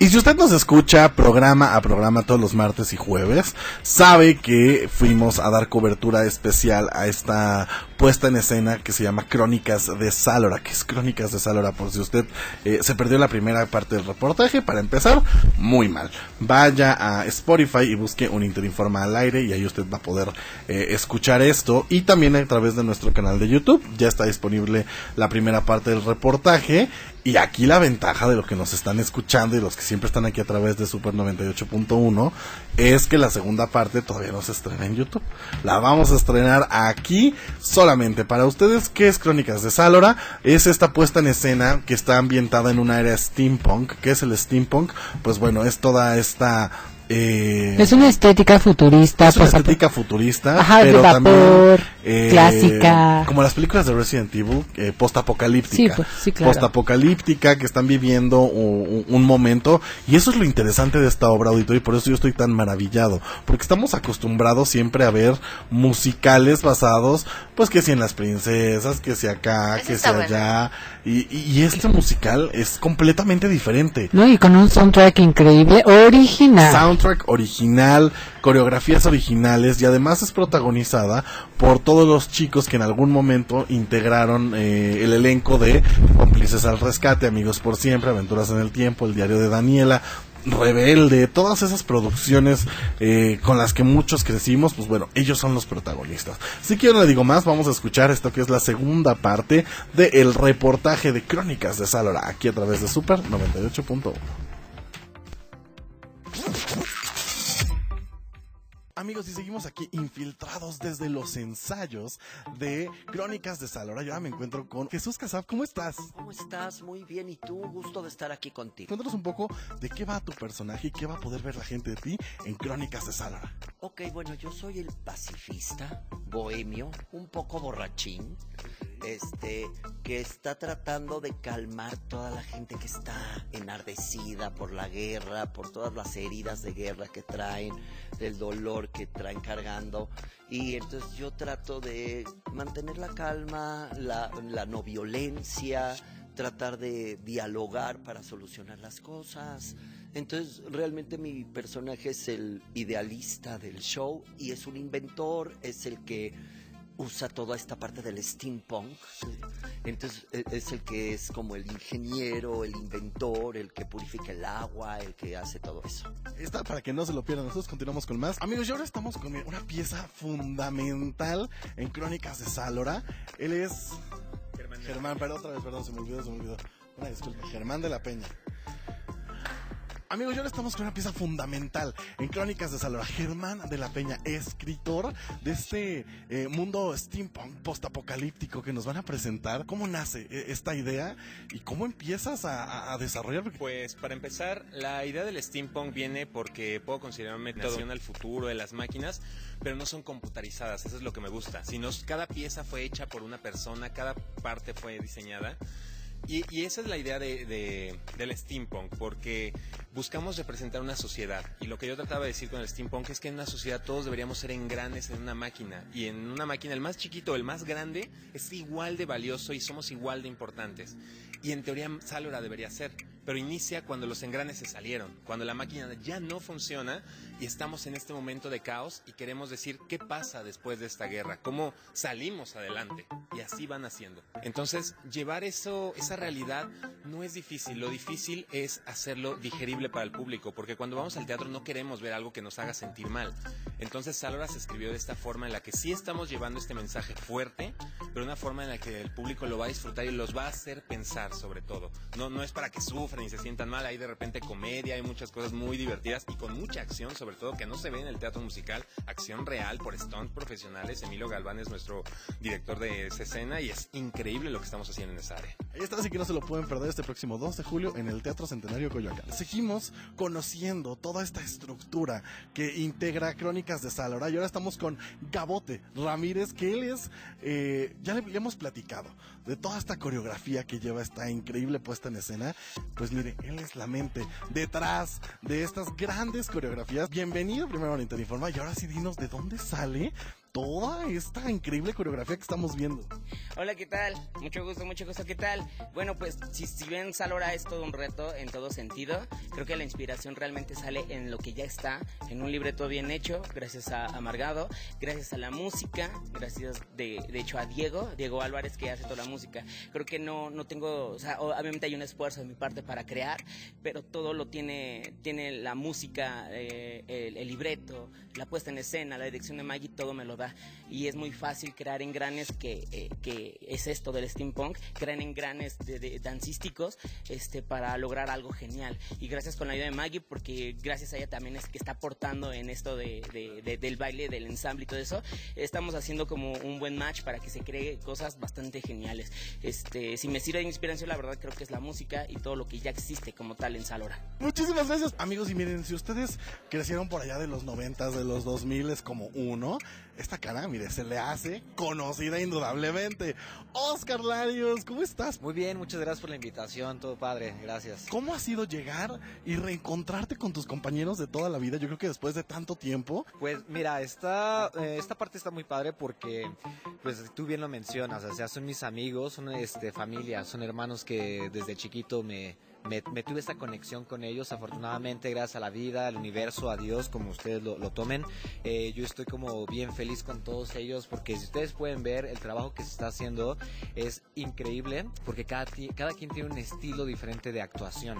Y si usted nos escucha programa a programa todos los martes y jueves, sabe que fuimos a dar cobertura especial a esta puesta en escena que se llama Crónicas de Salora, que es Crónicas de Salora, por si usted eh, se perdió la primera parte del reportaje, para empezar, muy mal. Vaya a Spotify y busque un Interinforma al aire y ahí usted va a poder eh, escuchar esto. Y también a través de nuestro canal de YouTube, ya está disponible la primera parte del reportaje y aquí la ventaja de lo que nos están escuchando y los que siempre están aquí a través de Super 98.1 es que la segunda parte todavía no se estrena en YouTube. La vamos a estrenar aquí solamente para ustedes. ¿Qué es Crónicas de Salora? Es esta puesta en escena que está ambientada en una era steampunk. ¿Qué es el steampunk? Pues bueno, es toda esta eh, es una estética futurista. Es una estética futurista, Ajá, pero de vapor, también eh, clásica. Como las películas de Resident Evil, eh, postapocalíptica. Sí, pues, sí, claro. Postapocalíptica, que están viviendo un, un, momento. Y eso es lo interesante de esta obra auditorio y por eso yo estoy tan maravillado. Porque estamos acostumbrados siempre a ver musicales basados, pues que si en las princesas, que si acá, Eso que si allá. Y, y este musical es completamente diferente. No, y con un soundtrack increíble, original. Soundtrack original, coreografías originales y además es protagonizada por todos los chicos que en algún momento integraron eh, el elenco de Cómplices al Rescate, Amigos por Siempre, Aventuras en el Tiempo, El Diario de Daniela, Rebelde, todas esas producciones eh, con las que muchos crecimos, pues bueno, ellos son los protagonistas. Si quiero no le digo más, vamos a escuchar esto que es la segunda parte del reportaje de Crónicas de Salora, aquí a través de Super 98.1. Amigos, y seguimos aquí infiltrados desde los ensayos de Crónicas de Salora. Yo ahora me encuentro con Jesús Casab. ¿Cómo estás? ¿Cómo estás? Muy bien. ¿Y tú? Gusto de estar aquí contigo. Cuéntanos un poco de qué va tu personaje y qué va a poder ver la gente de ti en Crónicas de Salora. Ok, bueno, yo soy el pacifista, bohemio, un poco borrachín, este, que está tratando de calmar toda la gente que está enardecida por la guerra, por todas las heridas de guerra que traen, del dolor que traen cargando. Y entonces yo trato de mantener la calma, la, la no violencia, tratar de dialogar para solucionar las cosas. Entonces, realmente mi personaje es el idealista del show y es un inventor, es el que usa toda esta parte del steampunk. Entonces, e- es el que es como el ingeniero, el inventor, el que purifica el agua, el que hace todo eso. Está para que no se lo pierdan. Nosotros continuamos con más. Amigos, y ahora estamos con una pieza fundamental en Crónicas de Salora. Él es. Germán, Germán pero otra vez, perdón, se me olvidó, se me olvidó. Una disculpa. Germán de la Peña. Amigos, y ahora estamos con una pieza fundamental en Crónicas de Salora. Germán de la Peña, escritor de este eh, mundo steampunk postapocalíptico que nos van a presentar. ¿Cómo nace eh, esta idea y cómo empiezas a, a- desarrollar? Pues para empezar, la idea del steampunk viene porque puedo considerarme nación al futuro de las máquinas, pero no son computarizadas, eso es lo que me gusta. Sino cada pieza fue hecha por una persona, cada parte fue diseñada. Y, y esa es la idea de, de- del steampunk, porque buscamos representar una sociedad. Y lo que yo trataba de decir con el steampunk es que en una sociedad todos deberíamos ser engranes en una máquina. Y en una máquina, el más chiquito, el más grande, es igual de valioso y somos igual de importantes. Y en teoría Salora debería ser. Pero inicia cuando los engranes se salieron, cuando la máquina ya no funciona y estamos en este momento de caos y queremos decir qué pasa después de esta guerra, cómo salimos adelante. Y así van haciendo. Entonces, llevar eso, esa realidad no es difícil. Lo difícil es hacerlo digerible para el público, porque cuando vamos al teatro no queremos ver algo que nos haga sentir mal. Entonces Salora se escribió de esta forma en la que sí estamos llevando este mensaje fuerte, pero una forma en la que el público lo va a disfrutar y los va a hacer pensar sobre todo. No, no es para que sufran y se sientan mal, hay de repente comedia, hay muchas cosas muy divertidas y con mucha acción sobre todo que no se ve en el teatro musical, acción real por stunts profesionales. Emilio Galván es nuestro director de esa escena y es increíble lo que estamos haciendo en esa área. Ahí está, así que no se lo pueden perder este próximo 2 de julio en el Teatro Centenario Coyoacán. Seguimos conociendo toda esta estructura que integra Crónicas de Salora y ahora estamos con Gabote Ramírez, que él es, eh, ya le, hemos platicado de toda esta coreografía que lleva esta increíble puesta en escena. Pues mire, él es la mente detrás de estas grandes coreografías. Bienvenido primero a Interinforma y ahora sí dinos de dónde sale toda esta increíble coreografía que estamos viendo. Hola, ¿qué tal? Mucho gusto, mucho gusto, ¿qué tal? Bueno, pues si, si bien Salora es todo un reto en todo sentido, creo que la inspiración realmente sale en lo que ya está, en un libreto bien hecho, gracias a Amargado, gracias a la música, gracias de, de hecho a Diego, Diego Álvarez que hace toda la música. Creo que no, no tengo, o sea, obviamente hay un esfuerzo de mi parte para crear, pero todo lo tiene, tiene la música, eh, el, el libreto, la puesta en escena, la dirección de Maggie, todo me lo da. Y es muy fácil crear engranes que, eh, que es esto del steampunk, crear engranes de, de dancísticos este, para lograr algo genial. Y gracias con la ayuda de Maggie, porque gracias a ella también es que está aportando en esto de, de- de- del baile, del ensamble y todo eso, estamos haciendo como un buen match para que se cree cosas bastante geniales. Este, si me sirve de inspiración, la verdad creo que es la música y todo lo que ya existe como tal en Salora. Muchísimas gracias, amigos. Y miren, si ustedes crecieron por allá de los noventas, de los 2000 es como uno, esta cara, mire, se le hace conocida indudablemente. Oscar Larios, ¿cómo estás? Muy bien, muchas gracias por la invitación, todo padre, gracias. ¿Cómo ha sido llegar y reencontrarte con tus compañeros de toda la vida? Yo creo que después de tanto tiempo. Pues mira, esta, eh, esta parte está muy padre porque, pues tú bien lo mencionas, o sea, son mis amigos, son este, familia, son hermanos que desde chiquito me, me, tuve esta conexión con ellos, afortunadamente gracias a la vida, al universo, a Dios, como ustedes lo, tomen, eh, yo estoy como bien feliz con todos ellos porque si ustedes pueden ver el trabajo que se está haciendo es increíble porque cada, cada quien tiene un estilo diferente de actuación.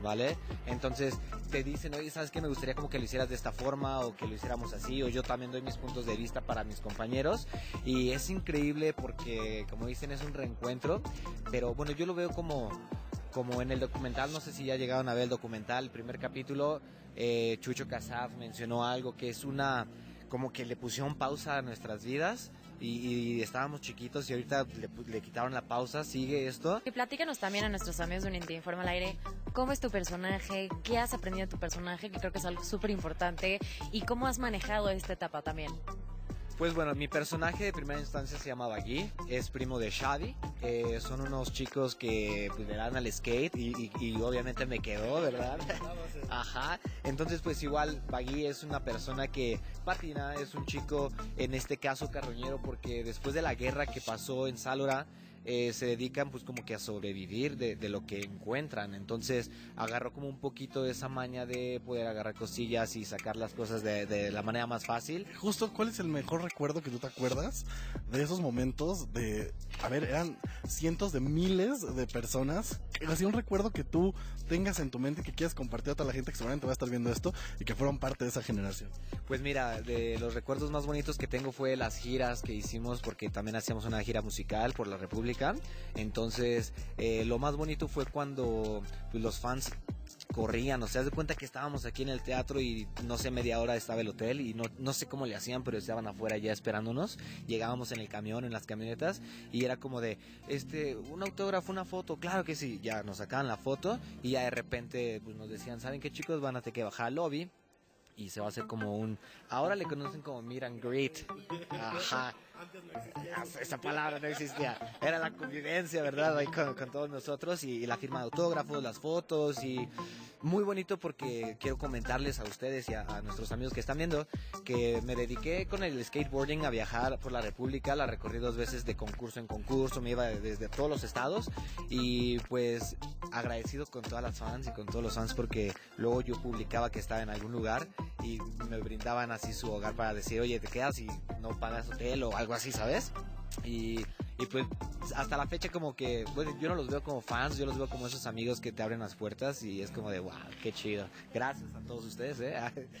¿Vale? Entonces te dicen, oye, ¿sabes qué? Me gustaría como que lo hicieras de esta forma o que lo hiciéramos así, o yo también doy mis puntos de vista para mis compañeros. Y es increíble porque, como dicen, es un reencuentro, pero bueno, yo lo veo como, como en el documental, no sé si ya llegaron a ver el documental, el primer capítulo, eh, Chucho Casaf mencionó algo que es una, como que le pusieron pausa a nuestras vidas y, y estábamos chiquitos y ahorita le, le quitaron la pausa, sigue esto. Y platícanos también a nuestros amigos de Unity Informa al aire cómo es tu personaje, qué has aprendido de tu personaje, que creo que es algo súper importante, y cómo has manejado esta etapa también. Pues bueno, mi personaje de primera instancia se llama Bagui, es primo de Shadi, eh, son unos chicos que pues, le dan al skate y, y- y obviamente me quedó, ¿verdad? Ajá, entonces pues igual Bagui es una persona que patina, es un chico en este caso carroñero porque después de la guerra que pasó en Salora, eh, se dedican pues como que a sobrevivir de, de lo que encuentran. Entonces agarró como un poquito de esa maña de poder agarrar cosillas y sacar las cosas de, de la manera más fácil. Justo, ¿cuál es el mejor recuerdo que tú te acuerdas de esos momentos de, a ver, eran cientos de miles de personas? Así un recuerdo que tú tengas en tu mente que quieras compartir a toda la gente que seguramente va a estar viendo esto y que fueron parte de esa generación. Pues mira, de los recuerdos más bonitos que tengo fue las giras que hicimos porque también hacíamos una gira musical por la República. Entonces, eh, lo más bonito fue cuando pues, los fans corrían, o sea, de cuenta que estábamos aquí en el teatro y no sé, media hora estaba el hotel y no, no sé cómo le hacían, pero estaban afuera ya esperándonos. Llegábamos en el camión, en las camionetas y era como de, este, un autógrafo, una foto, claro que sí, ya nos sacaban la foto y ya de repente pues, nos decían, ¿saben qué chicos? Van a tener que bajar al lobby y se va a hacer como un ahora le conocen como meet and greet ajá esa palabra no existía. Era la convivencia verdad ahí con, con todos nosotros y, y la firma de autógrafos las fotos y muy bonito porque quiero comentarles a ustedes y a, a nuestros amigos que están viendo que me dediqué con el skateboarding a viajar por la república. La recorrí dos veces de concurso en concurso me iba desde todos los estados y pues agradecido con todas las fans y con todos los fans porque luego yo publicaba que estaba en algún lugar y me brindaban así su hogar para decir, oye, te quedas y no pagas hotel o algo así, ¿sabes? Y, Y pues hasta la fecha como que, bueno, yo no los veo como fans, yo los veo como esos amigos que te abren las puertas y es como de, wow, qué chido. Gracias a todos ustedes, ¿eh?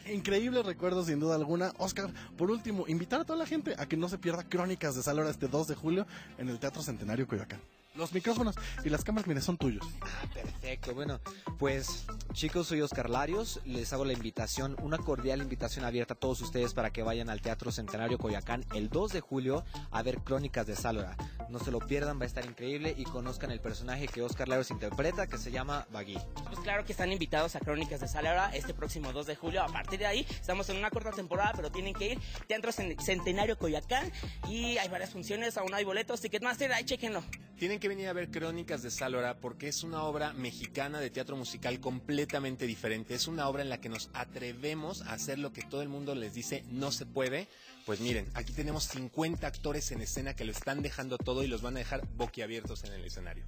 Increíble recuerdo sin duda alguna. Oscar, por último, invitar a toda la gente a que no se pierda Crónicas de Salora este 2 de julio en el Teatro Centenario Coyoacán. Los micrófonos y las cámaras, mire, son tuyos. Ah, perfecto. Bueno, pues chicos, soy Oscar Larios. Les hago la invitación, una cordial invitación abierta a todos ustedes para que vayan al Teatro Centenario Coyacán el 2 de julio a ver Crónicas de Salora. No se lo pierdan, va a estar increíble y conozcan el personaje que Oscar Larios interpreta, que se llama Bagui. Pues claro que están invitados a Crónicas de Salora este próximo 2 de julio. A partir de ahí, estamos en una corta temporada, pero tienen que ir. Teatro Centenario Coyacán y hay varias funciones, aún hay boletos. Ticketmaster, ahí chequenlo. Tienen que venir a ver Crónicas de Salora porque es una obra mexicana de teatro musical completamente diferente. Es una obra en la que nos atrevemos a hacer lo que todo el mundo les dice no se puede. Pues miren, aquí tenemos 50 actores en escena que lo están dejando todo y los van a dejar boquiabiertos en el escenario.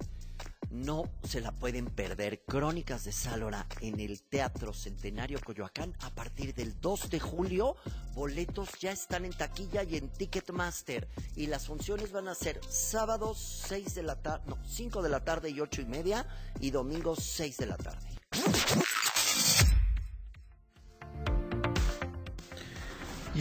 No se la pueden perder. Crónicas de Salora en el Teatro Centenario Coyoacán a partir del 2 de julio. Boletos ya están en taquilla y en Ticketmaster. Y las funciones van a ser sábados 6 de la tarde, no, 5 de la tarde y 8 y media. Y domingos 6 de la tarde.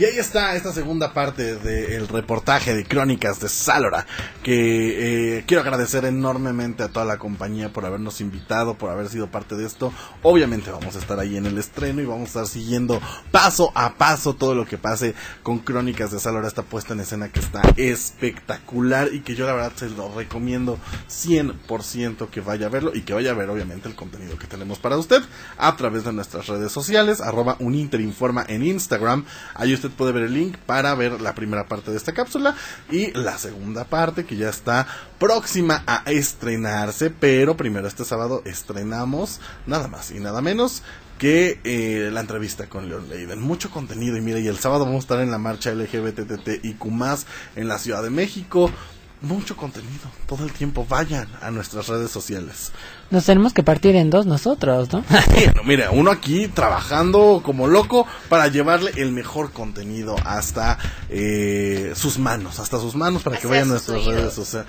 Y ahí está esta segunda parte del reportaje de Crónicas de Salora, que eh, quiero agradecer enormemente a toda la compañía por habernos invitado, por haber sido parte de esto. Obviamente vamos a estar ahí en el estreno y vamos a estar siguiendo paso a paso todo lo que pase con Crónicas de Salora, esta puesta en escena que está espectacular y que yo la verdad se lo recomiendo 100% que vaya a verlo y que vaya a ver obviamente el contenido que tenemos para usted a través de nuestras redes sociales, arroba uninterinforma en Instagram. Ahí usted puede ver el link para ver la primera parte de esta cápsula y la segunda parte que ya está próxima a estrenarse, pero primero este sábado estrenamos nada más y nada menos que eh, la entrevista con Leon Leiden. Mucho contenido y mire, y el sábado vamos a estar en la marcha LGBTTIQ+, en la Ciudad de México mucho contenido todo el tiempo. Vayan a nuestras redes sociales. Nos tenemos que partir en dos nosotros, ¿no? bueno, mira, uno aquí trabajando como loco para llevarle el mejor contenido hasta eh, sus manos, hasta sus manos para que vayan a nuestras redes sociales.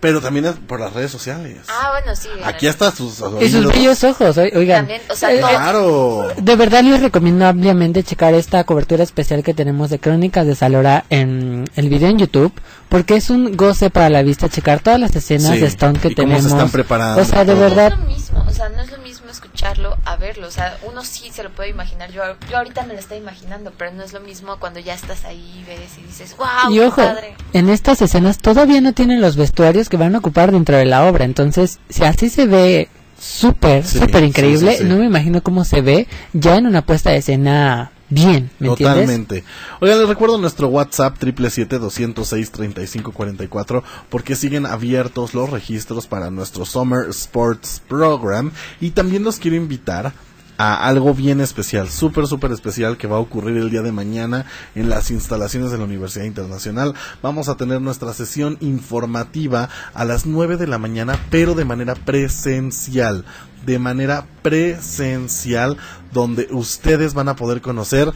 Pero también es por las redes sociales. Ah, bueno, sí. Aquí hasta sus Y sus bellos ojos, oigan. También, o sea, Eh, Claro. De verdad les recomiendo ampliamente checar esta cobertura especial que tenemos de Crónicas de Salora en el video en YouTube, porque es un goce para la vista checar todas las escenas Sí, de Stone que y cómo se tenemos. están preparando O sea, de todo. verdad, No es lo mismo, o sea, no es lo mismo escucharlo a verlo, o sea, uno sí se lo puede imaginar, yo, yo ahorita me lo estoy imaginando, pero no es lo mismo cuando ya estás ahí, ves y dices, wow, y ojo, padre. en estas escenas todavía no tienen los vestuarios que van a ocupar dentro de la obra, entonces si así se ve súper, súper sí, increíble, sí, sí. no me imagino cómo se ve ya en una puesta de escena bien, ¿me? Totalmente. Oigan, les recuerdo nuestro WhatsApp 777-206-3544 porque siguen abiertos los registros para nuestro Summer Sports Program y también los quiero invitar a algo bien especial, súper, súper especial que va a ocurrir el día de mañana en las instalaciones de la Universidad Internacional. Vamos a tener nuestra sesión informativa a las 9 de la mañana, pero de manera presencial. De manera presencial, donde ustedes van a poder conocer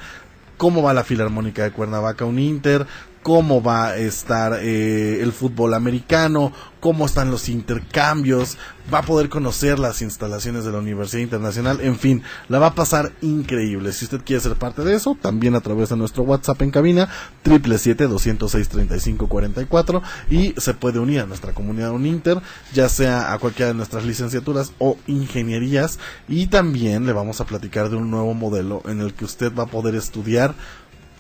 cómo va la Filarmónica de Cuernavaca, un Inter, cómo va a estar eh, el fútbol americano, cómo están los intercambios, va a poder conocer las instalaciones de la Universidad Internacional, en fin, la va a pasar increíble. Si usted quiere ser parte de eso, también a través de nuestro WhatsApp en cabina, 777-206-3544 y se puede unir a nuestra comunidad Uninter, ya sea a cualquiera de nuestras licenciaturas o ingenierías y también le vamos a platicar de un nuevo modelo en el que usted va a poder estudiar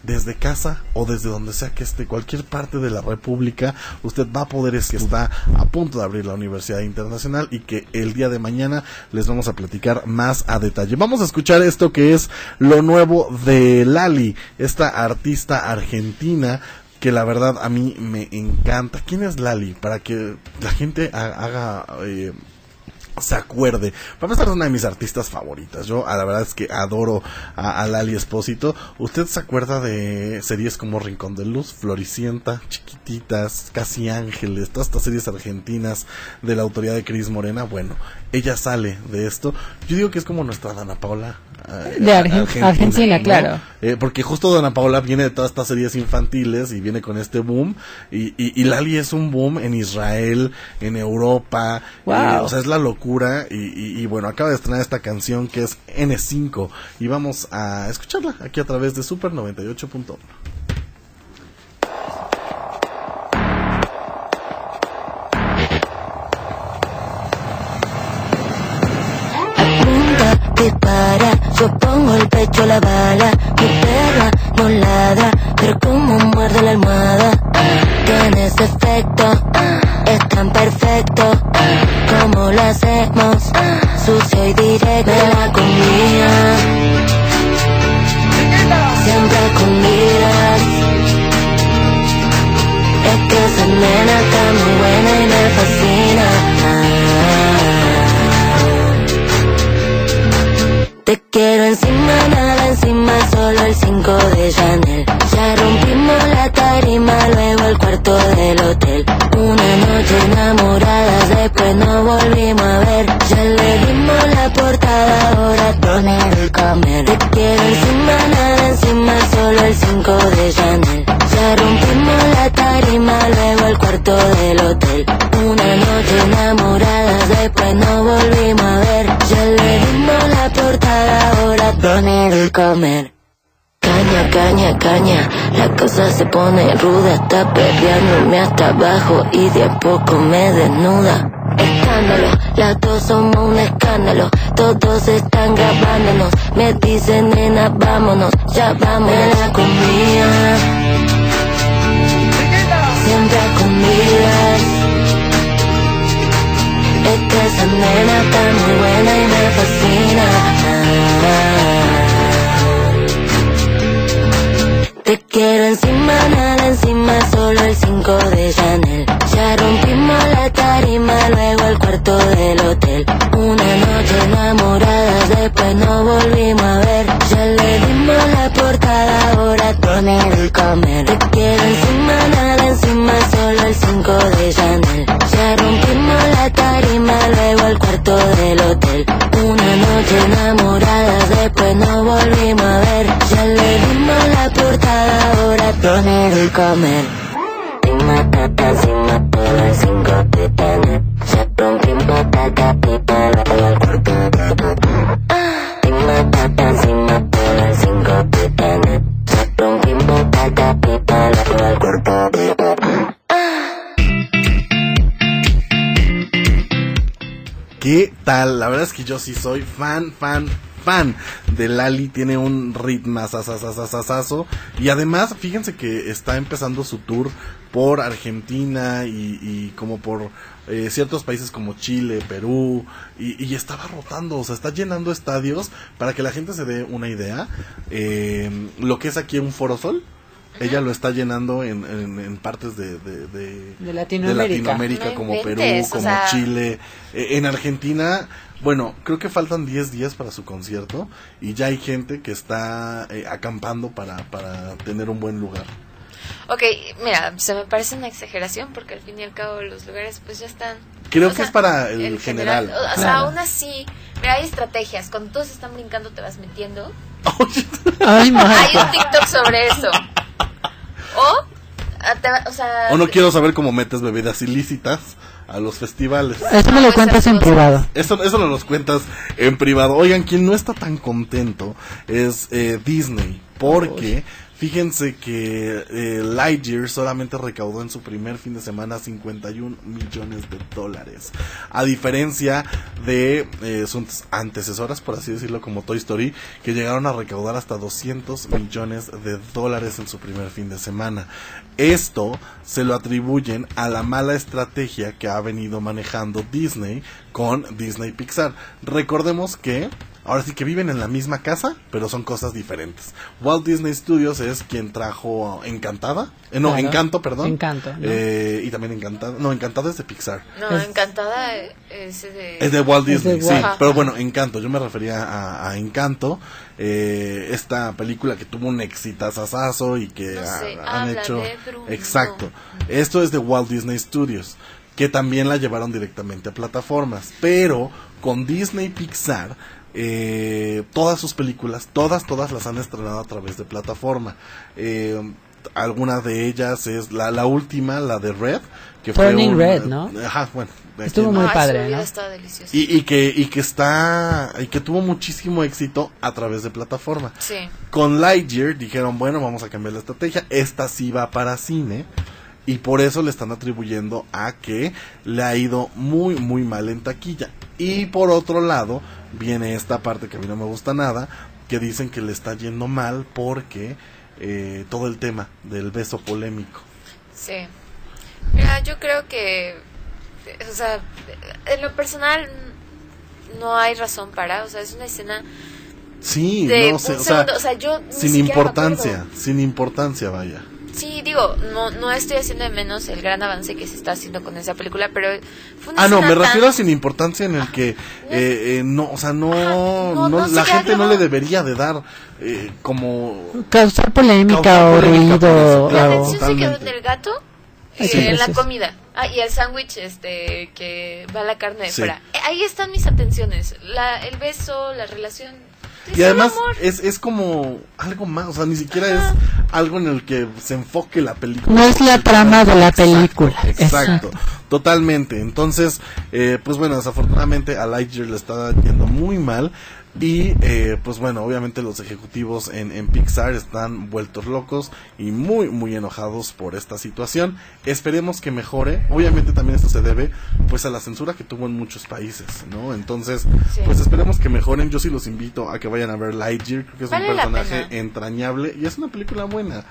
desde casa o desde donde sea que esté, cualquier parte de la República, usted va a poder es que está a punto de abrir la Universidad Internacional y que el día de mañana les vamos a platicar más a detalle. Vamos a escuchar esto que es lo nuevo de Lali, esta artista argentina que la verdad a mí me encanta. ¿Quién es Lali? Para que la gente ha- haga... eh, se acuerde. Para empezar, es una de mis artistas favoritas. Yo, a la verdad es que adoro a, a Lali Espósito. ¿Usted se acuerda de series como Rincón de Luz, Floricienta, Chiquititas, Casi Ángeles, todas estas series argentinas de la autoría de Cris Morena? Bueno, ella sale de esto. Yo digo que es como nuestra Dana Paula. Eh, De Argen- Argentina, claclaro. eh, porque justo Dona Paola viene de todas estas series infantiles y viene con este boom. Y, y, y Lali es un boom en Israel, en Europa. Wow. eh, o sea, es la locura. Y, y- y bueno, acaba de estrenar esta canción que es N5. Y vamos a escucharla aquí a través de Super 98.1. dispara, yo pongo el pecho a la bala. Mi perra no ladra, pero como muerde la almohada. Tiene ese efecto, es tan perfecto. Como lo hacemos, sucio y directo. Me la comía, siempre escondidas. Es que esa nena está muy buena y me fascina. Te quiero encima, nada encima, solo el 5 de Chanel. Ya rompimos la tarima, luego el cuarto del hotel. Una noche enamoradas, después no volvimos a ver. Ya le dimos la portada, ahora poner el comer. Te quiero encima, nada encima, solo el 5 de Chanel. Ya rompimos la tarima, luego el cuarto del hotel. Una noche enamoradas, después no volvimos a ver. Ya le dimos la portada, ahora poner el comer. Caña, caña, caña, la cosa se pone ruda, está perreándome hasta abajo y de a poco me desnuda. Escándalo, las dos somos un escándalo, todos están grabándonos, me dicen nena vámonos, ya vamos la comida. Que yo sí soy fan, fan, fan de Lali. Tiene un ritmo sasasasasasazo. Y además, fíjense que está empezando su tour por Argentina y, y como por eh, ciertos países como Chile, Perú. Y, y estaba rotando, o sea, está llenando estadios para que la gente se dé una idea. eh, lo que es aquí un Foro Sol. Ella lo está llenando en, en- en partes de, de, de- De Latinoamérica. de Latinoamérica, No como Perú, o como sea- Chile. Eh, en Argentina, bueno, creo que faltan 10 días para su concierto y ya hay gente que está eh, acampando para, para tener un buen lugar. Ok, mira, se me parece una exageración porque al fin y al cabo los lugares pues ya están... Creo o que sea, es para el en general. O, o sea, Claro. aún así, mira, hay estrategias. Cuando todos están brincando te vas metiendo. Ay. Hay un TikTok sobre eso. O, te va- o sea... O no quiero saber cómo metes bebidas ilícitas a los festivales. Eso me lo cuentas en privado. Eso, eso nos los cuentas en privado. Oigan, quien no está tan contento es eh, Disney, porque fíjense que eh, Lightyear solamente recaudó en su primer fin de semana 51 millones de dólares. A diferencia de eh, sus antecesoras, por así decirlo, como Toy Story, que llegaron a recaudar hasta 200 millones de dólares en su primer fin de semana. Esto se lo atribuyen a la mala estrategia que ha venido manejando Disney con Disney Pixar. Recordemos que ahora sí que viven en la misma casa, pero son cosas diferentes. Walt Disney Studios es quien trajo Encantada, eh, no, Claro. Encanto, perdón. Encanto, ¿no? Eh, y también Encantada, no, Encantada es de Pixar. No, Es- encantada es de... Es de Walt de Disney, sí. Ajá. Pero bueno, Encanto, yo me refería a, a Encanto, eh, esta película que tuvo un exitazazazo y que No ha- sé, han hecho... Exacto. Esto es de Walt Disney Studios, que también la llevaron directamente a plataformas. Pero con Disney Pixar eh, todas sus películas, todas, todas las han estrenado a través de plataforma. Eh, alguna de ellas es la, la última, la de Red, que Turning fue un- Red, ¿no? Ajá, bueno. de Estuvo aquí- muy padre, y, y que y que está y que tuvo muchísimo éxito a través de plataforma. Sí. Con Lightyear dijeron, bueno, vamos a cambiar la estrategia, esta sí va para cine y por eso le están atribuyendo a que le ha ido muy muy mal en taquilla. Y por otro lado, viene esta parte que a mí no me gusta nada, que dicen que le está yendo mal porque eh, todo el tema del beso polémico. Sí. Mira, yo creo que, o sea, en lo personal no hay razón para, o sea, es una escena Sí, de no sé, o sea, o sea, yo sin importancia, sin importancia, vaya. Sí, digo, no, no estoy haciendo de menos el gran avance que se está haciendo con esa película, pero fue una Ah, no, me tan- refiero a sin importancia en el que eh, eh, no, o sea, no, no, no, no se la gente no le debería de dar eh, como Causar polémica Causar o polémica por ruido. La claro. o- atención se quedó en el gato Ay, eh, en la comida. Ah, y el sándwich este que va la carne de Sí. fuera. Eh, Ahí están mis atenciones. La, el beso, la relación. Y además es, es como algo más, o sea, ni siquiera es algo en el que se enfoque la película. No es la trama de la película. Exacto, totalmente. Entonces, eh, pues bueno, desafortunadamente a Lightyear le está yendo muy mal. Y eh, pues bueno, obviamente los ejecutivos en, en Pixar están vueltos locos y muy muy enojados por esta situación. Esperemos que mejore. Obviamente también esto se debe pues a la censura que tuvo en muchos países, ¿no? Entonces, Sí. pues esperemos que mejoren. Yo sí los invito a que vayan a ver Lightyear, creo que es Vale un personaje entrañable y es una película buena.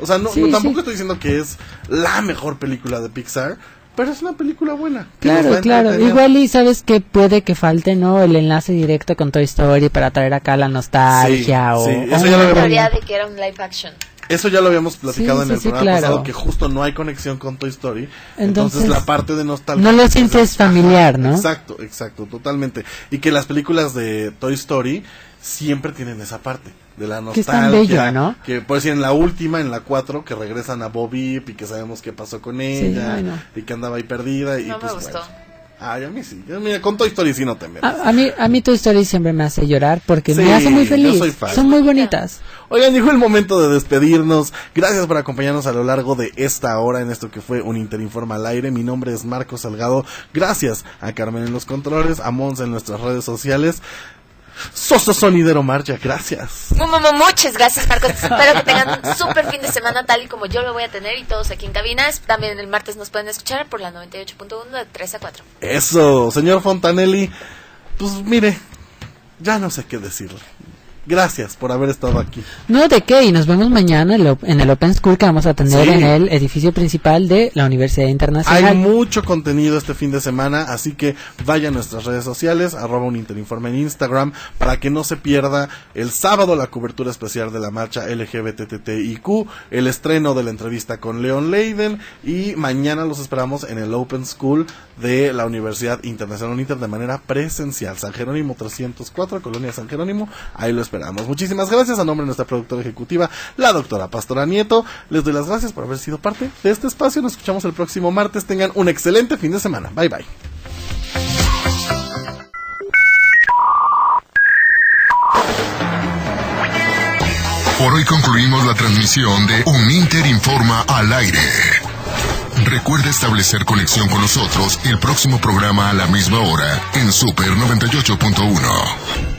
O sea, no, Sí, no, sí. tampoco estoy diciendo que es la mejor película de Pixar, pero es una película buena. Claro, a claro. Igual y sabes que puede que falte, ¿no? El enlace directo con Toy Story para traer acá la nostalgia Sí, o... sí, o eso ya lo teoría de que era un live action. Eso ya lo habíamos platicado Sí, en sí, el sí, programa claro. pasado, que justo no hay conexión con Toy Story. Entonces, Entonces, la parte de nostalgia... no lo sientes es- familiar, ¿no? Exacto, exacto, totalmente. Y que las películas de Toy Story siempre tienen esa parte de la Que es nostalgia. tan bello, ¿no? Que por decir en la última, en la 4, que regresan a Bobby y que sabemos qué pasó con ella y que andaba ahí perdida y No me pues gustó. bueno. Ay, a mí sí. Yo, Mira, con Toy Story sí no te metes. A, a mí, a mí Toy Story siempre me hace llorar porque Sí, me hace muy yo feliz. soy fan. Son muy bonitas. Oigan, llegó el momento de despedirnos. Gracias por acompañarnos a lo largo de esta hora en esto que fue un Interinforma al aire. Mi nombre es Marco Salgado. Gracias a Carmen en los controles, a Monza en nuestras redes sociales. Soso Sonidero Marcha, gracias. Mu- mu- mu- Muchas gracias, Marcos. Espero que tengan un súper fin de semana, tal y como yo lo voy a tener y todos aquí en cabina. También el martes nos pueden escuchar por la 98.1 de 3 a 4. Eso, señor Fontanelli. Pues mire, ya no sé qué decirle. Gracias por haber estado aquí. No, ¿de qué? Y nos vemos mañana en el, op- en el Open School que vamos a tener Sí. en el edificio principal de la Universidad Internacional. Hay mucho contenido este fin de semana, así que vaya a nuestras redes sociales, arroba un interinforme en Instagram, para que no se pierda el sábado la cobertura especial de la marcha LGBTTIQ, el estreno de la entrevista con Leon Leiden, y mañana los esperamos en el Open School de la Universidad Internacional Inter de manera presencial. San Jerónimo 304, Colonia San Jerónimo, ahí lo esperamos. Muchísimas gracias a nombre de nuestra productora ejecutiva, la doctora Pastora Nieto. Les doy las gracias por haber sido parte de este espacio. Nos escuchamos el próximo martes. Tengan un excelente fin de semana. Bye bye. Por hoy concluimos la transmisión de Un Inter Informa al aire. Recuerda establecer conexión con nosotros el próximo programa a la misma hora en Super 98.1.